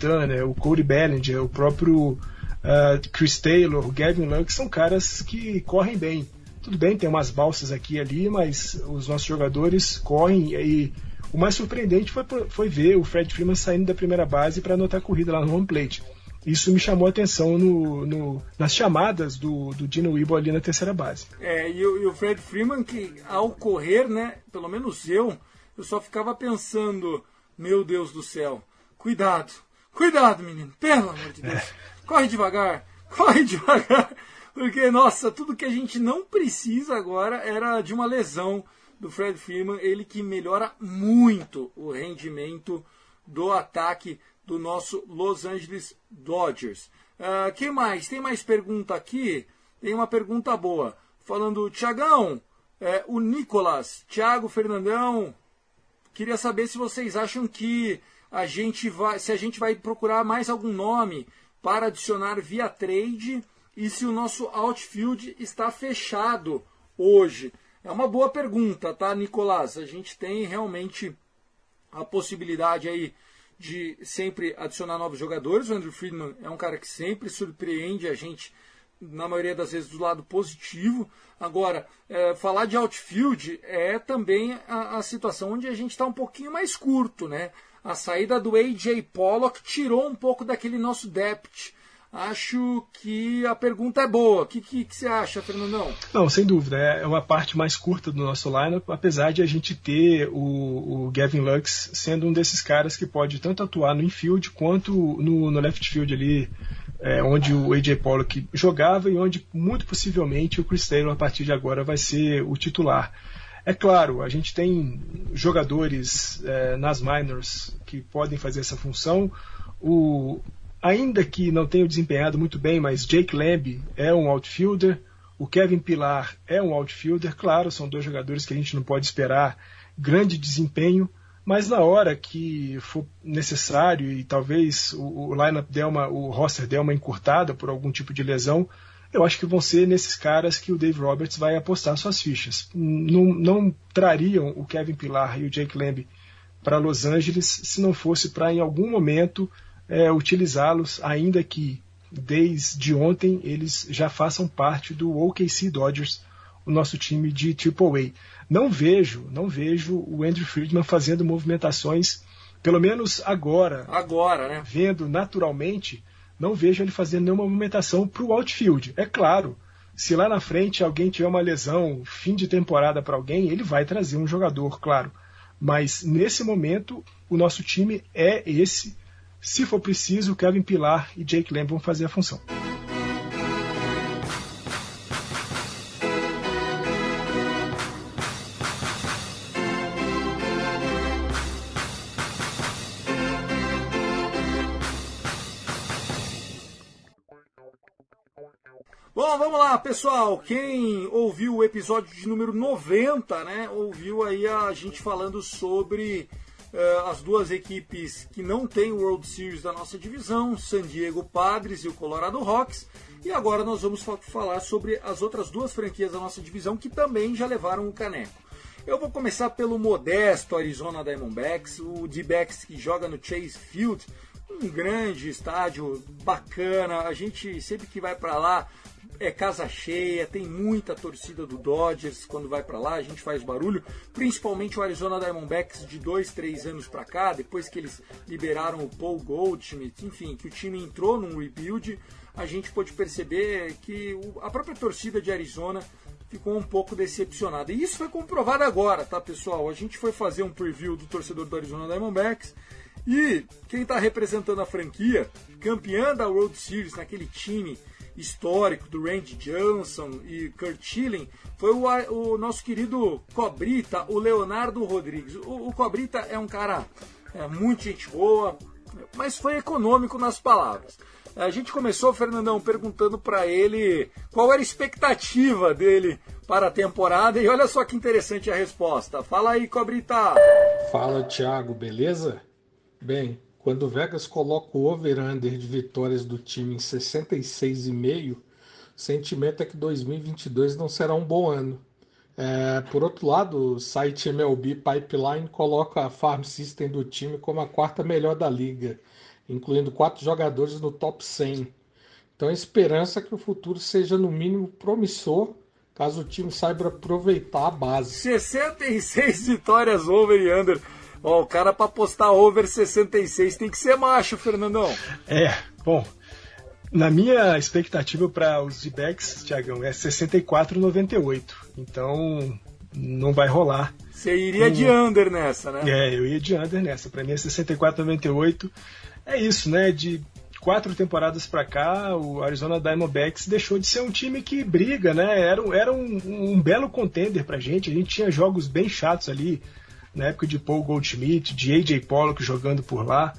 o Cody Bellinger, o próprio uh, Chris Taylor, o Gavin Lux, são caras que correm bem. Tudo bem, tem umas balsas aqui e ali, mas os nossos jogadores correm e o mais surpreendente foi, foi ver o Fred Freeman saindo da primeira base para anotar a corrida lá no home plate. Isso me chamou a atenção no, no, nas chamadas do, do Dino Weeble ali na terceira base. É, e o, e o Fred Freeman, que ao correr, né, pelo menos eu, eu só ficava pensando, meu Deus do céu, cuidado, cuidado, menino, pelo amor de Deus, é. corre devagar, corre devagar, porque, nossa, tudo que a gente não precisa agora era de uma lesão do Fred Freeman, ele que melhora muito o rendimento do ataque do nosso Los Angeles Dodgers. Uh, quem mais? Tem mais pergunta aqui? Tem uma pergunta boa. Falando, Tiagão, é, o Nicolas, Thiago Fernandão, queria saber se vocês acham que a gente vai, se a gente vai procurar mais algum nome para adicionar via trade e se o nosso outfield está fechado hoje. É uma boa pergunta, tá, Nicolas? A gente tem realmente a possibilidade aí de sempre adicionar novos jogadores. O Andrew Friedman é um cara que sempre surpreende a gente, na maioria das vezes, do lado positivo. Agora, é, falar de outfield é também a, a situação onde a gente está um pouquinho mais curto, né? A saída do AJ Pollock tirou um pouco daquele nosso depth acho que a pergunta é boa. O que, que, que, você acha, Fernandão? Não, sem dúvida. É uma parte mais curta do nosso lineup, apesar de a gente ter o, o Gavin Lux sendo um desses caras que pode tanto atuar no infield quanto no, no left field ali, é, onde o AJ Pollock jogava e onde muito possivelmente o Chris Taylor a partir de agora vai ser o titular. É claro, a gente tem jogadores é, nas minors que podem fazer essa função. O, ainda que não tenha desempenhado muito bem, mas Jake Lamb é um outfielder, o Kevin Pilar é um outfielder, claro, são dois jogadores que a gente não pode esperar grande desempenho, mas na hora que for necessário e talvez o, o lineup uma, o roster der uma encurtada por algum tipo de lesão, eu acho que vão ser nesses caras que o Dave Roberts vai apostar suas fichas. Não, não trariam o Kevin Pilar e o Jake Lamb para Los Angeles se não fosse para em algum momento é, utilizá-los, ainda que desde ontem eles já façam parte do OKC Dodgers, o nosso time de AAA. Não vejo, não vejo o Andrew Friedman fazendo movimentações, pelo menos agora. Agora, né? Vendo naturalmente, não vejo ele fazendo nenhuma movimentação para o outfield. É claro, se lá na frente alguém tiver uma lesão, fim de temporada para alguém, ele vai trazer um jogador, claro. Mas nesse momento, o nosso time é esse se for preciso, Kevin Pilar e Jake Lamb vão fazer a função. Bom, vamos lá, pessoal. Quem ouviu o episódio de número 90, né, ouviu aí a gente falando sobre as duas equipes que não têm World Series da nossa divisão, San Diego Padres e o Colorado Rocks. E agora nós vamos falar sobre as outras duas franquias da nossa divisão que também já levaram o caneco. Eu vou começar pelo modesto Arizona Diamondbacks, o D-backs que joga no Chase Field, um grande estádio bacana. A gente sempre que vai para lá é casa cheia, tem muita torcida do Dodgers quando vai para lá, a gente faz barulho, principalmente o Arizona Diamondbacks de dois, três anos para cá, depois que eles liberaram o Paul Goldschmidt, enfim, que o time entrou num rebuild, a gente pôde perceber que a própria torcida de Arizona ficou um pouco decepcionada. E isso foi comprovado agora, tá, pessoal? A gente foi fazer um preview do torcedor do Arizona Diamondbacks e quem está representando a franquia, campeã da World Series naquele time histórico do Randy Johnson e Kurt Schilling foi o, o nosso querido Cobrita, o Leonardo Rodrigues. O, o Cobrita é um cara é, muito gente boa, mas foi econômico nas palavras. A gente começou, Fernandão, perguntando para ele qual era a expectativa dele para a temporada e olha só que interessante a resposta. Fala aí, Cobrita. Fala, Thiago, beleza? Bem, quando o Vegas coloca o over-under de vitórias do time em 66,5, o sentimento é que 2022 não será um bom ano. É, por outro lado, o site MLB Pipeline coloca a farm system do time como a quarta melhor da liga incluindo quatro jogadores no top 100. Então a esperança é que o futuro seja no mínimo promissor, caso o time saiba aproveitar a base. 66 vitórias over e under. Ó, o cara para postar over 66 tem que ser macho, Fernandão. É, bom. Na minha expectativa para os D-backs, Tiagão, é 64,98. Então não vai rolar. Você iria de under nessa, né? É, eu ia de under nessa. Para mim é 64,98 é isso, né? De quatro temporadas para cá, o Arizona Diamondbacks deixou de ser um time que briga, né? Era, era um, um belo contender pra gente. A gente tinha jogos bem chatos ali, na época de Paul Goldschmidt, de AJ Pollock jogando por lá.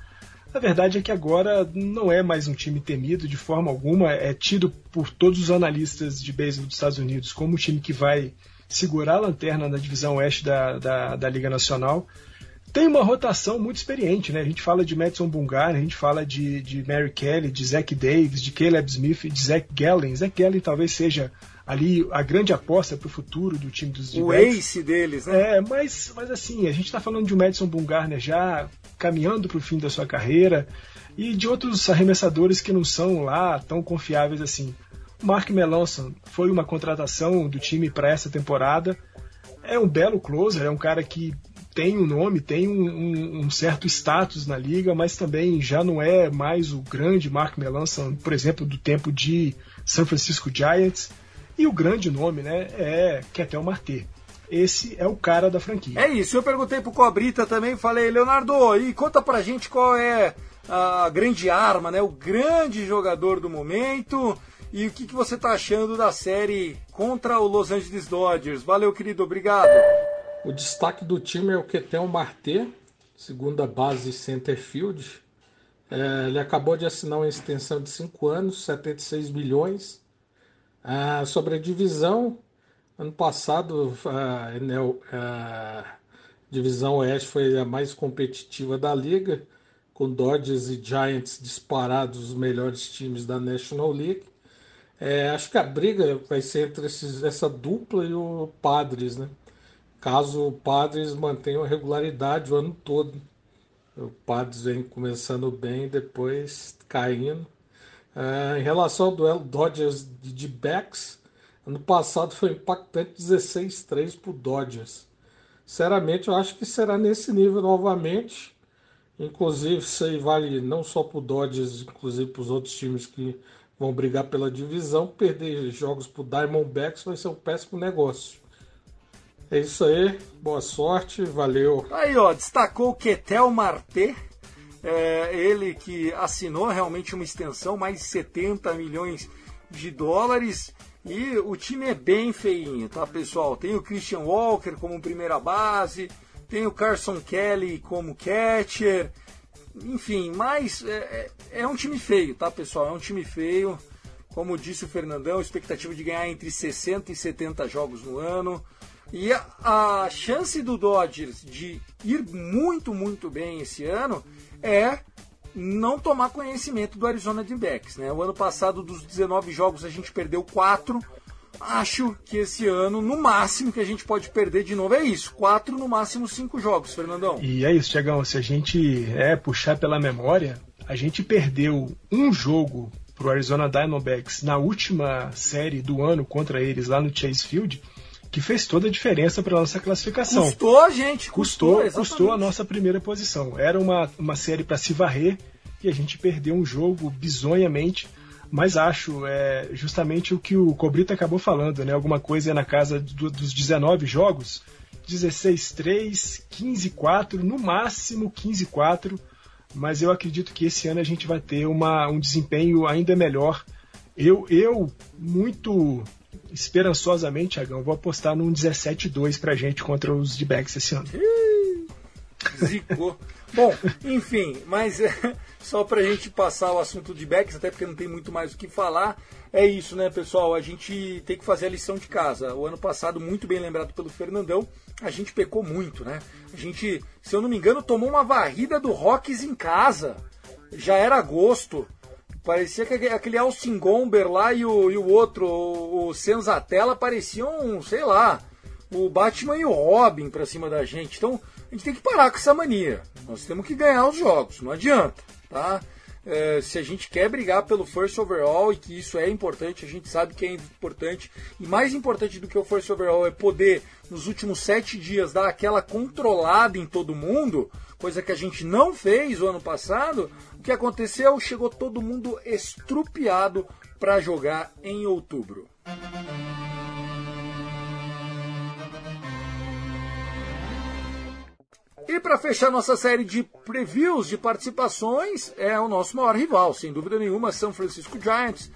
A verdade é que agora não é mais um time temido de forma alguma, é tido por todos os analistas de beisebol dos Estados Unidos como um time que vai segurar a lanterna na divisão oeste da, da, da Liga Nacional tem uma rotação muito experiente, né? A gente fala de Madison Bungar, a gente fala de, de Mary Kelly, de Zach Davis, de Caleb Smith, de Zach Gallen. Zach Gallen talvez seja ali a grande aposta para o futuro do time dos O ace deles, né? É, mas, mas assim, a gente está falando de um Madison Bumgarner já caminhando para o fim da sua carreira e de outros arremessadores que não são lá tão confiáveis assim. O Mark Melanson foi uma contratação do time para essa temporada. É um belo closer, é um cara que tem um nome, tem um, um, um, certo status na liga, mas também já não é mais o grande Mark Melanson, por exemplo, do tempo de San Francisco Giants. E o grande nome, né, é Ketel Marte. Esse é o cara da franquia. É isso, eu perguntei pro Cobrita também, falei, Leonardo, e conta pra gente qual é a grande arma, né, o grande jogador do momento e o que, que você tá achando da série contra o Los Angeles Dodgers. Valeu, querido, obrigado. O destaque do time é o Ketel Marte, segunda base centerfield. É, ele acabou de assinar uma extensão de 5 anos, 76 milhões. É, sobre a divisão, ano passado a, a, a divisão Oeste foi a mais competitiva da liga, com Dodgers e Giants disparados os melhores times da National League. É, acho que a briga vai ser entre esses, essa dupla e o Padres, né? caso o Padres mantenha a regularidade o ano todo. O Padres vem começando bem, depois caindo. É, em relação ao duelo Dodgers de backs, ano passado foi impactante 16-3 para o Dodgers. Sinceramente, eu acho que será nesse nível novamente. Inclusive, isso aí vale não só para o Dodgers, inclusive para os outros times que vão brigar pela divisão. Perder jogos para o Diamondbacks vai ser um péssimo negócio. É isso aí, boa sorte, valeu. Aí, ó, destacou o Ketel Marte, é, ele que assinou realmente uma extensão, mais de 70 milhões de dólares. E o time é bem feinho, tá, pessoal? Tem o Christian Walker como primeira base, tem o Carson Kelly como catcher, enfim, mas é, é, é um time feio, tá, pessoal? É um time feio. Como disse o Fernandão, expectativa de ganhar entre 60 e 70 jogos no ano. E a, a chance do Dodgers de ir muito, muito bem esse ano é não tomar conhecimento do Arizona Diamondbacks. Né? O ano passado, dos 19 jogos, a gente perdeu 4. Acho que esse ano, no máximo que a gente pode perder de novo é isso. 4, no máximo 5 jogos, Fernandão. E é isso, Tiagão. Se a gente é, puxar pela memória, a gente perdeu um jogo pro Arizona Diamondbacks na última série do ano contra eles lá no Chase Field que fez toda a diferença para nossa classificação. Custou gente, custou, custou, custou a nossa primeira posição. Era uma, uma série para se varrer e a gente perdeu um jogo bizonhamente. Mas acho é, justamente o que o Cobrita acabou falando, né? Alguma coisa na casa do, dos 19 jogos, 16-3, 15-4, no máximo 15-4. Mas eu acredito que esse ano a gente vai ter uma, um desempenho ainda melhor Eu, eu muito esperançosamente, Tiagão, vou apostar num 17-2 pra gente contra os D-backs esse ano. Zicou. Bom, enfim, mas é, só pra gente passar o assunto de backs, até porque não tem muito mais o que falar, é isso, né, pessoal? A gente tem que fazer a lição de casa. O ano passado, muito bem lembrado pelo Fernandão, a gente pecou muito, né? A gente, se eu não me engano, tomou uma varrida do Rocks em casa. Já era agosto. Parecia que aquele Austin Gomber lá e o, e o outro, o, o Senzatella, pareciam, sei lá, o Batman e o Robin pra cima da gente. Então, a gente tem que parar com essa mania. Nós temos que ganhar os jogos, não adianta, tá? É, se a gente quer brigar pelo first overall e que isso é importante, a gente sabe que é importante. E mais importante do que o first overall é poder, nos últimos sete dias, dar aquela controlada em todo mundo, coisa que a gente não fez o ano passado. Que aconteceu? Chegou todo mundo estrupiado para jogar em outubro. E para fechar nossa série de previews de participações, é o nosso maior rival, sem dúvida nenhuma, São Francisco Giants.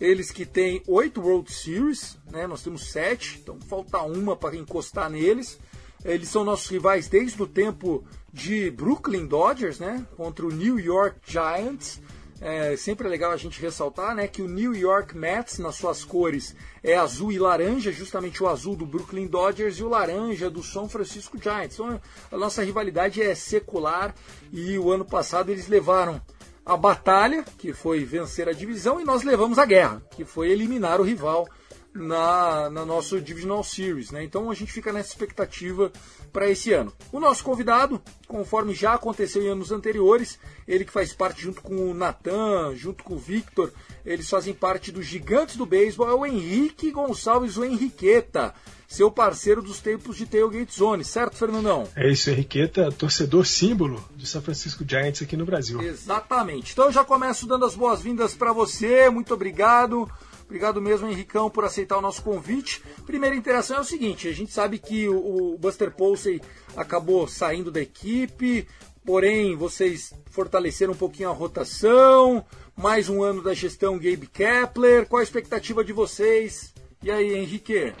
Eles que têm oito World Series, né? nós temos sete, então falta uma para encostar neles. Eles são nossos rivais desde o tempo de Brooklyn Dodgers, né? Contra o New York Giants. É sempre é legal a gente ressaltar né, que o New York Mets, nas suas cores, é azul e laranja, justamente o azul do Brooklyn Dodgers e o laranja do São Francisco Giants. Então a nossa rivalidade é secular e o ano passado eles levaram a batalha, que foi vencer a divisão, e nós levamos a guerra, que foi eliminar o rival na, na nosso Divisional Series. Né? Então a gente fica nessa expectativa para esse ano. O nosso convidado, conforme já aconteceu em anos anteriores, ele que faz parte junto com o Natan, junto com o Victor, eles fazem parte dos gigantes do beisebol, é o Henrique Gonçalves, o Henriqueta, seu parceiro dos tempos de Tailgate Zone, certo, Fernandão? É isso, Henriqueta, torcedor símbolo de São Francisco Giants aqui no Brasil. Exatamente. Então eu já começo dando as boas-vindas para você, muito obrigado. Obrigado mesmo, Henricão, por aceitar o nosso convite. Primeira interação é o seguinte: a gente sabe que o, Buster Posey acabou saindo da equipe, porém vocês fortaleceram um pouquinho a rotação. Mais um ano da gestão Gabe Kepler. Qual a expectativa de vocês? E aí, Henrique?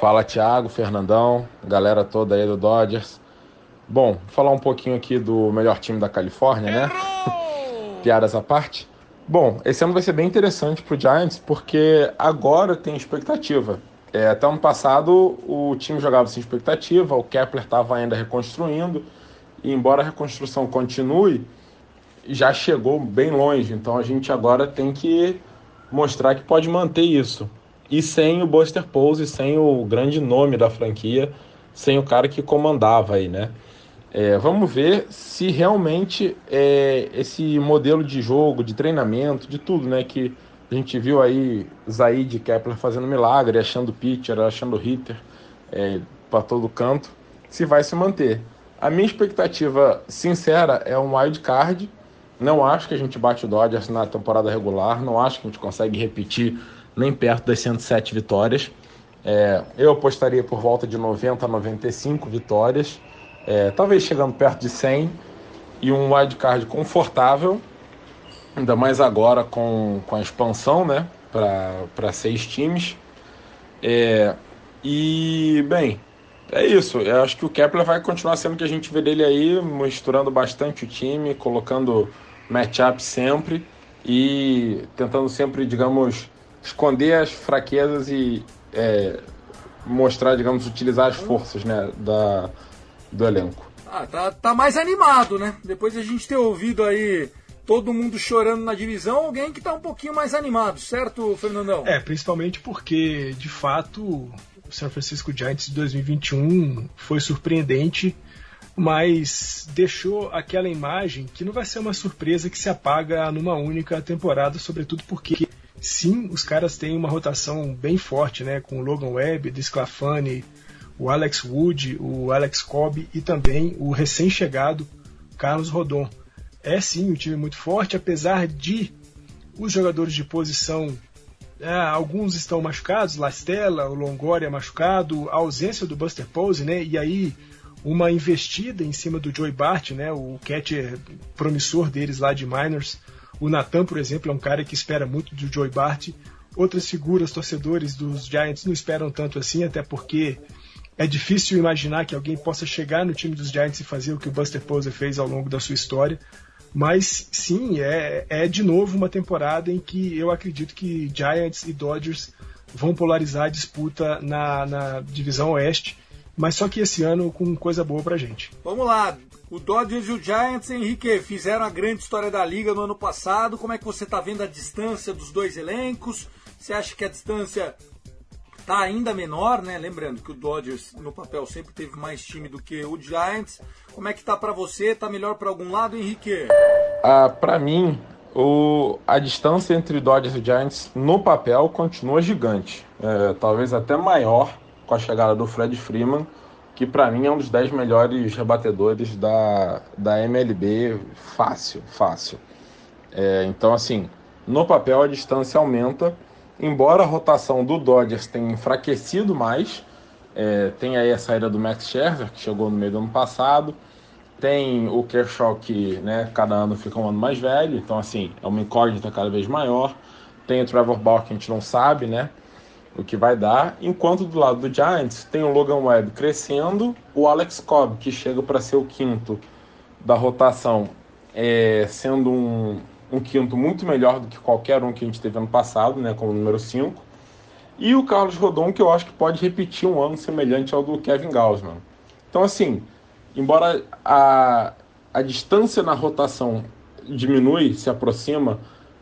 Fala, Thiago, Fernandão, galera toda aí do Dodgers. Bom, falar um pouquinho aqui do melhor time da Califórnia, né? Piadas à parte. Bom, esse ano vai ser bem interessante para o Giants porque agora tem expectativa. É, até ano passado o time jogava sem expectativa, o Kepler estava ainda reconstruindo, e embora a reconstrução continue, já chegou bem longe. Então a gente agora tem que mostrar que pode manter isso. E sem o Buster Pose, sem o grande nome da franquia, sem o cara que comandava aí, né? É, vamos ver se realmente é, esse modelo de jogo, de treinamento, de tudo, né? Que a gente viu aí Zaid Kepler fazendo milagre, achando pitcher, achando hitter é, para todo canto, se vai se manter. A minha expectativa sincera é um wild card. Não acho que a gente bate o Dodgers na temporada regular, não acho que a gente consegue repetir nem perto das 107 vitórias. É, eu apostaria por volta de 90 a 95 vitórias é, talvez chegando perto de 100 e um wildcard confortável, ainda mais agora com, com a expansão né, para seis times. É, e, bem, é isso. Eu acho que o Kepler vai continuar sendo o que a gente vê dele aí, misturando bastante o time, colocando matchup sempre e tentando sempre, digamos, esconder as fraquezas e é, mostrar, digamos, utilizar as forças né, da, do elenco. Ah, tá, tá mais animado, né? Depois de a gente ter ouvido aí todo mundo chorando na divisão, alguém que tá um pouquinho mais animado, certo, Fernandão? É, principalmente porque, de fato, o San Francisco Giants de 2021 foi surpreendente, mas deixou aquela imagem que não vai ser uma surpresa que se apaga numa única temporada, sobretudo porque sim, os caras têm uma rotação bem forte, né, com o Logan Webb, Desclafani, o Alex Wood, o Alex Cobb e também o recém-chegado Carlos Rodon. É sim um time muito forte, apesar de os jogadores de posição, é, alguns estão machucados, Lastella, o Longoria machucado, a ausência do Buster Pose, né? E aí uma investida em cima do Joey Bart, né? O catcher promissor deles lá de Miners, O Natan, por exemplo, é um cara que espera muito do Joey Bart. Outras figuras, torcedores dos Giants, não esperam tanto assim, até porque é difícil imaginar que alguém possa chegar no time dos Giants e fazer o que o Buster Posey fez ao longo da sua história. Mas sim, é, é de novo uma temporada em que eu acredito que Giants e Dodgers vão polarizar a disputa na, na divisão oeste, mas só que esse ano com coisa boa pra gente. Vamos lá, o Dodgers e o Giants, Henrique, fizeram a grande história da liga no ano passado. Como é que você está vendo a distância dos dois elencos? Você acha que a distância está ainda menor, né? Lembrando que o Dodgers no papel sempre teve mais time do que o Giants. Como é que tá para você? Tá melhor para algum lado, Henrique? Ah, para mim, o, a distância entre Dodgers e Giants no papel continua gigante. É, talvez até maior com a chegada do Fred Freeman, que para mim é um dos 10 melhores rebatedores da, da MLB. Fácil, fácil. É, então, assim, no papel a distância aumenta, embora a rotação do Dodgers tenha enfraquecido mais. É, tem aí a saída do Max Scherzer, que chegou no meio do ano passado. Tem o Kershaw que, né, cada ano fica um ano mais velho, então assim, é uma incógnita cada vez maior. Tem o Trevor Bauer que a gente não sabe, né, o que vai dar. Enquanto do lado do Giants tem o Logan Webb crescendo, o Alex Cobb que chega para ser o quinto da rotação, é, sendo um, um quinto muito melhor do que qualquer um que a gente teve ano passado, né, como número 5. E o Carlos Rodon, que eu acho que pode repetir um ano semelhante ao do Kevin Gausman. Então, assim, embora a, a distância na rotação diminui, se aproxima,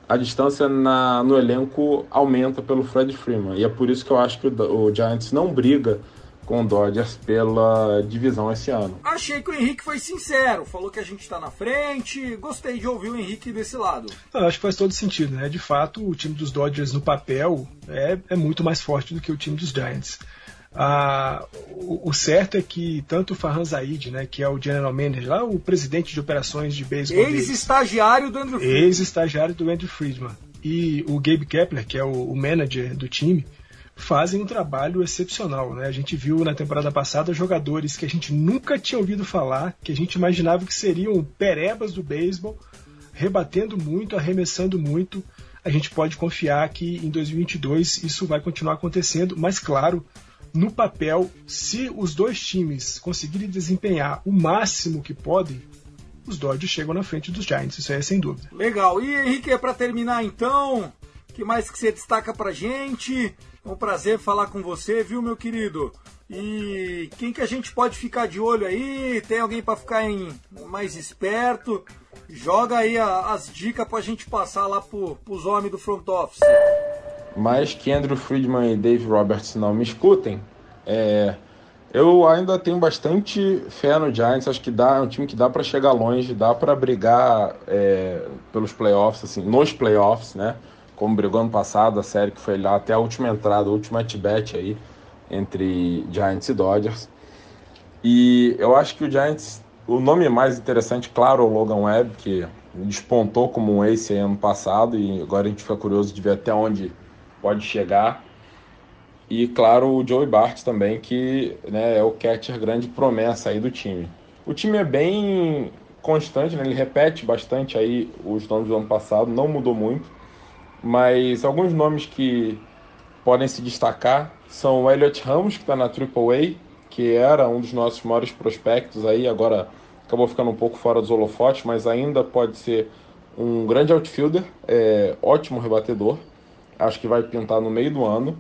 a distância na, no elenco aumenta pelo Fred Freeman. E é por isso que eu acho que o, o Giants não briga com o Dodgers pela divisão esse ano. Achei que o Henrique foi sincero, falou que a gente está na frente. Gostei de ouvir o Henrique desse lado. Eu acho que faz todo sentido, né? De fato, o time dos Dodgers no papel é, é muito mais forte do que o time dos Giants. Ah, o, o, certo é que tanto o Farhan Zaid, né, que é o general manager lá, o presidente de operações de beisebol. Ex-estagiário do Andrew Friedman. Ex-estagiário do Andrew Friedman. E o Gabe Kepler, que é o, o manager do time, fazem um trabalho excepcional. Né? A gente viu na temporada passada jogadores que a gente nunca tinha ouvido falar, que a gente imaginava que seriam perebas do beisebol, rebatendo muito, arremessando muito. A gente pode confiar que em 2022 isso vai continuar acontecendo, mas claro, no papel, se os dois times conseguirem desempenhar o máximo que podem, os Dodgers chegam na frente dos Giants, isso aí é sem dúvida. Legal. E Henrique, para terminar então, que mais que você destaca pra gente? É um prazer falar com você, viu, meu querido? E quem que a gente pode ficar de olho aí? Tem alguém para ficar em mais esperto? Joga aí a, as dicas pra gente passar lá pro, pros homens do front office mas que Andrew Friedman e Dave Roberts não me escutem, é, eu ainda tenho bastante fé no Giants. Acho que dá, é um time que dá para chegar longe, dá para brigar é, pelos playoffs, assim, nos playoffs, né? Como brigou ano passado, a série que foi lá até a última entrada, a última bet aí entre Giants e Dodgers. E eu acho que o Giants, o nome mais interessante, claro, é o Logan Webb, que despontou como um ace ano passado e agora a gente fica curioso de ver até onde pode chegar. E claro, o Joey Bart também, que né, é o catcher grande promessa aí do time. O time é bem constante, né? ele repete bastante aí os nomes do ano passado, não mudou muito, mas alguns nomes que podem se destacar são o Elliot Ramos, que está na AAA, que era um dos nossos maiores prospectos aí, agora acabou ficando um pouco fora dos holofotes, mas ainda pode ser um grande outfielder, é, ótimo rebatedor acho que vai pintar no meio do ano.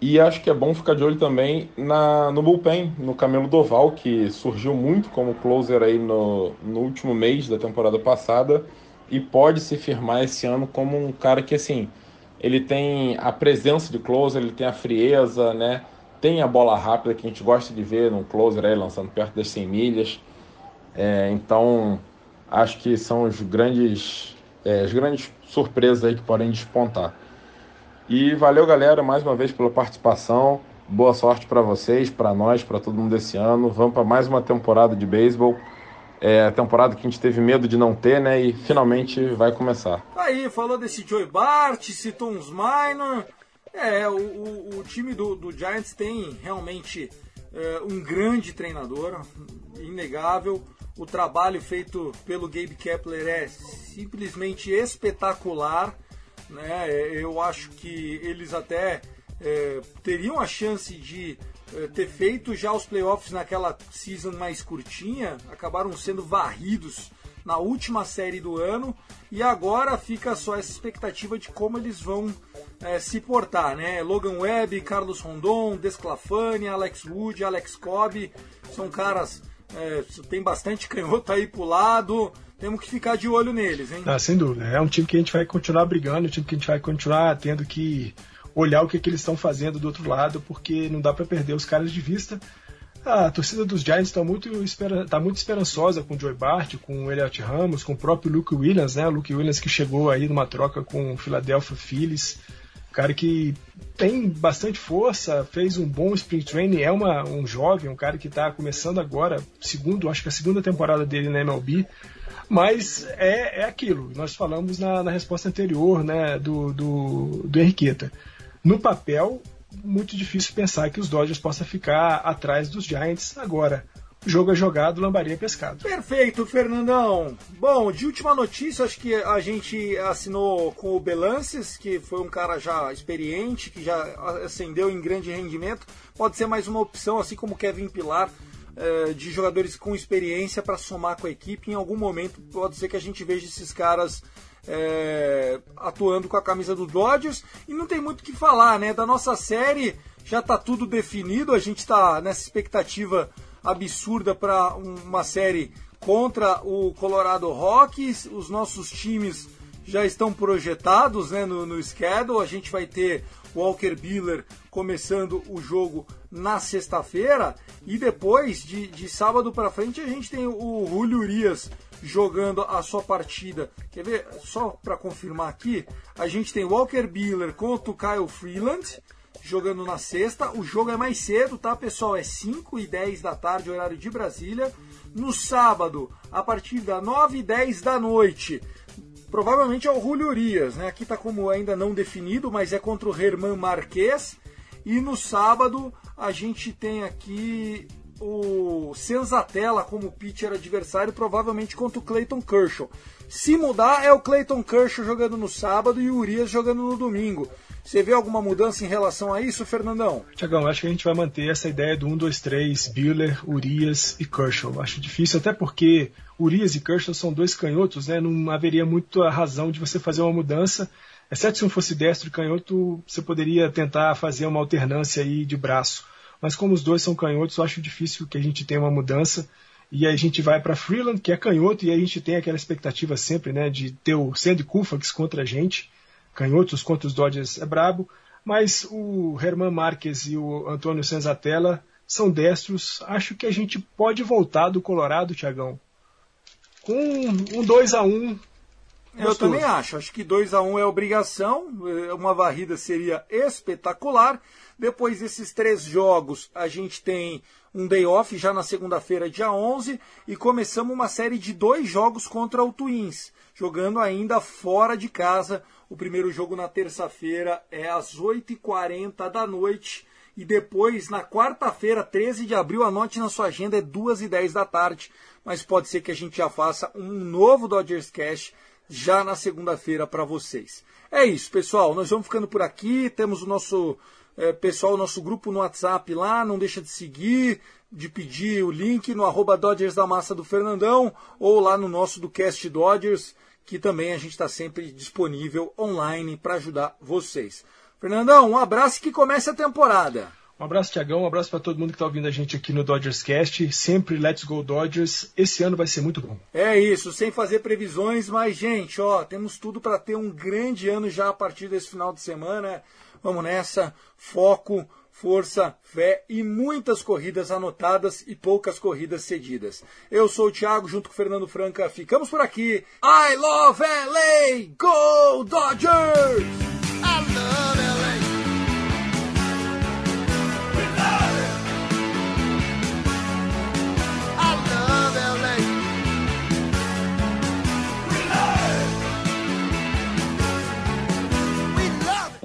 E acho que é bom ficar de olho também na, no bullpen, no Camelo Doval, que surgiu muito como closer aí no, no último mês da temporada passada e pode se firmar esse ano como um cara que, assim, ele tem a presença de closer, ele tem a frieza, né? Tem a bola rápida que a gente gosta de ver num closer aí lançando perto das 100 milhas. É, então, acho que são os grandes, é, as grandes surpresas aí que podem despontar. E valeu, galera, mais uma vez pela participação. Boa sorte para vocês, para nós, para todo mundo esse ano. Vamos para mais uma temporada de beisebol. É a temporada que a gente teve medo de não ter, né? E finalmente vai começar. Aí, falou desse Joey Bart, citou uns minor. É, o, o, o time do, do, Giants tem realmente é, um grande treinador, inegável. O trabalho feito pelo Gabe Kepler é simplesmente espetacular. Né? Eu acho que eles até é, teriam a chance de é, ter feito já os playoffs naquela season mais curtinha, acabaram sendo varridos na última série do ano e agora fica só essa expectativa de como eles vão é, se portar, né? Logan Webb, Carlos Rondon, Desclafani, Alex Wood, Alex Cobb, são caras é, tem bastante canhoto aí pro lado. Temos que ficar de olho neles, hein? Ah, sem dúvida. É um time que a gente vai continuar brigando, um time que a gente vai continuar tendo que olhar o que, que eles estão fazendo do outro lado, porque não dá para perder os caras de vista. A torcida dos Giants está muito, tá muito esperançosa com o Joey Bart, com o Elliot Ramos, com o próprio Luke Williams, né? Luke Williams que chegou aí numa troca com o Philadelphia Phillies. Cara que tem bastante força, fez um bom sprint training, é uma, um jovem, um cara que está começando agora, segundo, acho que a segunda temporada dele na MLB. Mas é, é aquilo, nós falamos na, na resposta anterior né, do, do, do Henriqueta. No papel, muito difícil pensar que os Dodgers possam ficar atrás dos Giants agora. O jogo é jogado, lambaria é pescado. Perfeito, Fernandão. Bom, de última notícia, acho que a gente assinou com o Belances, que foi um cara já experiente, que já ascendeu em grande rendimento. Pode ser mais uma opção, assim como Kevin Pilar, eh, de jogadores com experiência para somar com a equipe. Em algum momento pode ser que a gente veja esses caras é, atuando com a camisa do Dodgers. E não tem muito o que falar, né? Da nossa série já está tudo definido, a gente está nessa expectativa absurda para uma série contra o Colorado Rockies. Os nossos times já estão projetados né, no, no schedule. A gente vai ter Walker Buehler começando o jogo na sexta-feira. E depois, de, de sábado para frente, a gente tem o Julio Urias jogando a sua partida. Quer ver? Só para confirmar aqui, a gente tem Walker Buehler contra o Kyle Freeland jogando na sexta. O jogo é mais cedo, tá, pessoal? É 5 e 10 da tarde, horário de Brasília. No sábado, a partir das 9 e 10 da noite, provavelmente é o Julio Urias, né? Aqui tá como ainda não definido, mas é contra o Herman Marquez. E no sábado, a gente tem aqui o Senzatella como pitcher adversário, provavelmente contra o Clayton Kershaw. Se mudar, é o Clayton Kershaw jogando no sábado e o Urias jogando no domingo. Você vê alguma mudança em relação a isso, Fernandão? Tiagão, acho que a gente vai manter essa ideia do 1, 2, 3, Biller, Urias e Kershaw. Acho difícil, até porque Urias e Kershaw são dois canhotos, né? Não haveria muita razão de você fazer uma mudança. Exceto se não fosse destro e canhoto, você poderia tentar fazer uma alternância aí de braço. Mas como os dois são canhotos, eu acho difícil que a gente tenha uma mudança. E aí a gente vai para Freeland, que é canhoto, e aí a gente tem aquela expectativa sempre, né, de ter o Sandy Koufax contra a gente. Canhotos contra os Dodgers é brabo. Mas o Herman Marques e o Antônio Senzatella são destros. Acho que a gente pode voltar do Colorado, Tiagão, com um 2 a 1 eu também acho. Acho que 2 a 1 um é obrigação. É, uma varrida seria espetacular. Depois desses três jogos, a gente tem um day off já na segunda-feira, dia 11, e começamos uma série de dois jogos contra o Twins, jogando ainda fora de casa. O primeiro jogo na terça-feira é às 8h40 da noite. E depois, na quarta-feira, 13 de abril, anote na sua agenda, é 2h10 da tarde. Mas pode ser que a gente já faça um novo Dodgers Cash já na segunda-feira para vocês. É isso, pessoal. Nós vamos ficando por aqui. Temos o nosso é, pessoal, nosso grupo no WhatsApp lá, não deixa de seguir, de pedir o link no arroba Dodgers da Massa do Fernandão ou lá no nosso do Cast Dodgers, que também a gente está sempre disponível online para ajudar vocês. Fernandão, um abraço e que comece a temporada. Um abraço, Tiagão. Um abraço para todo mundo que está ouvindo a gente aqui no Dodgers Cast. Sempre Let's Go Dodgers. Esse ano vai ser muito bom. É isso, sem fazer previsões, mas, gente, ó, temos tudo para ter um grande ano já a partir desse final de semana. Vamos nessa, foco, força, fé e muitas corridas anotadas e poucas corridas cedidas. Eu sou o Thiago, junto com o Fernando Franca. Ficamos por aqui. I love LA! Go Dodgers!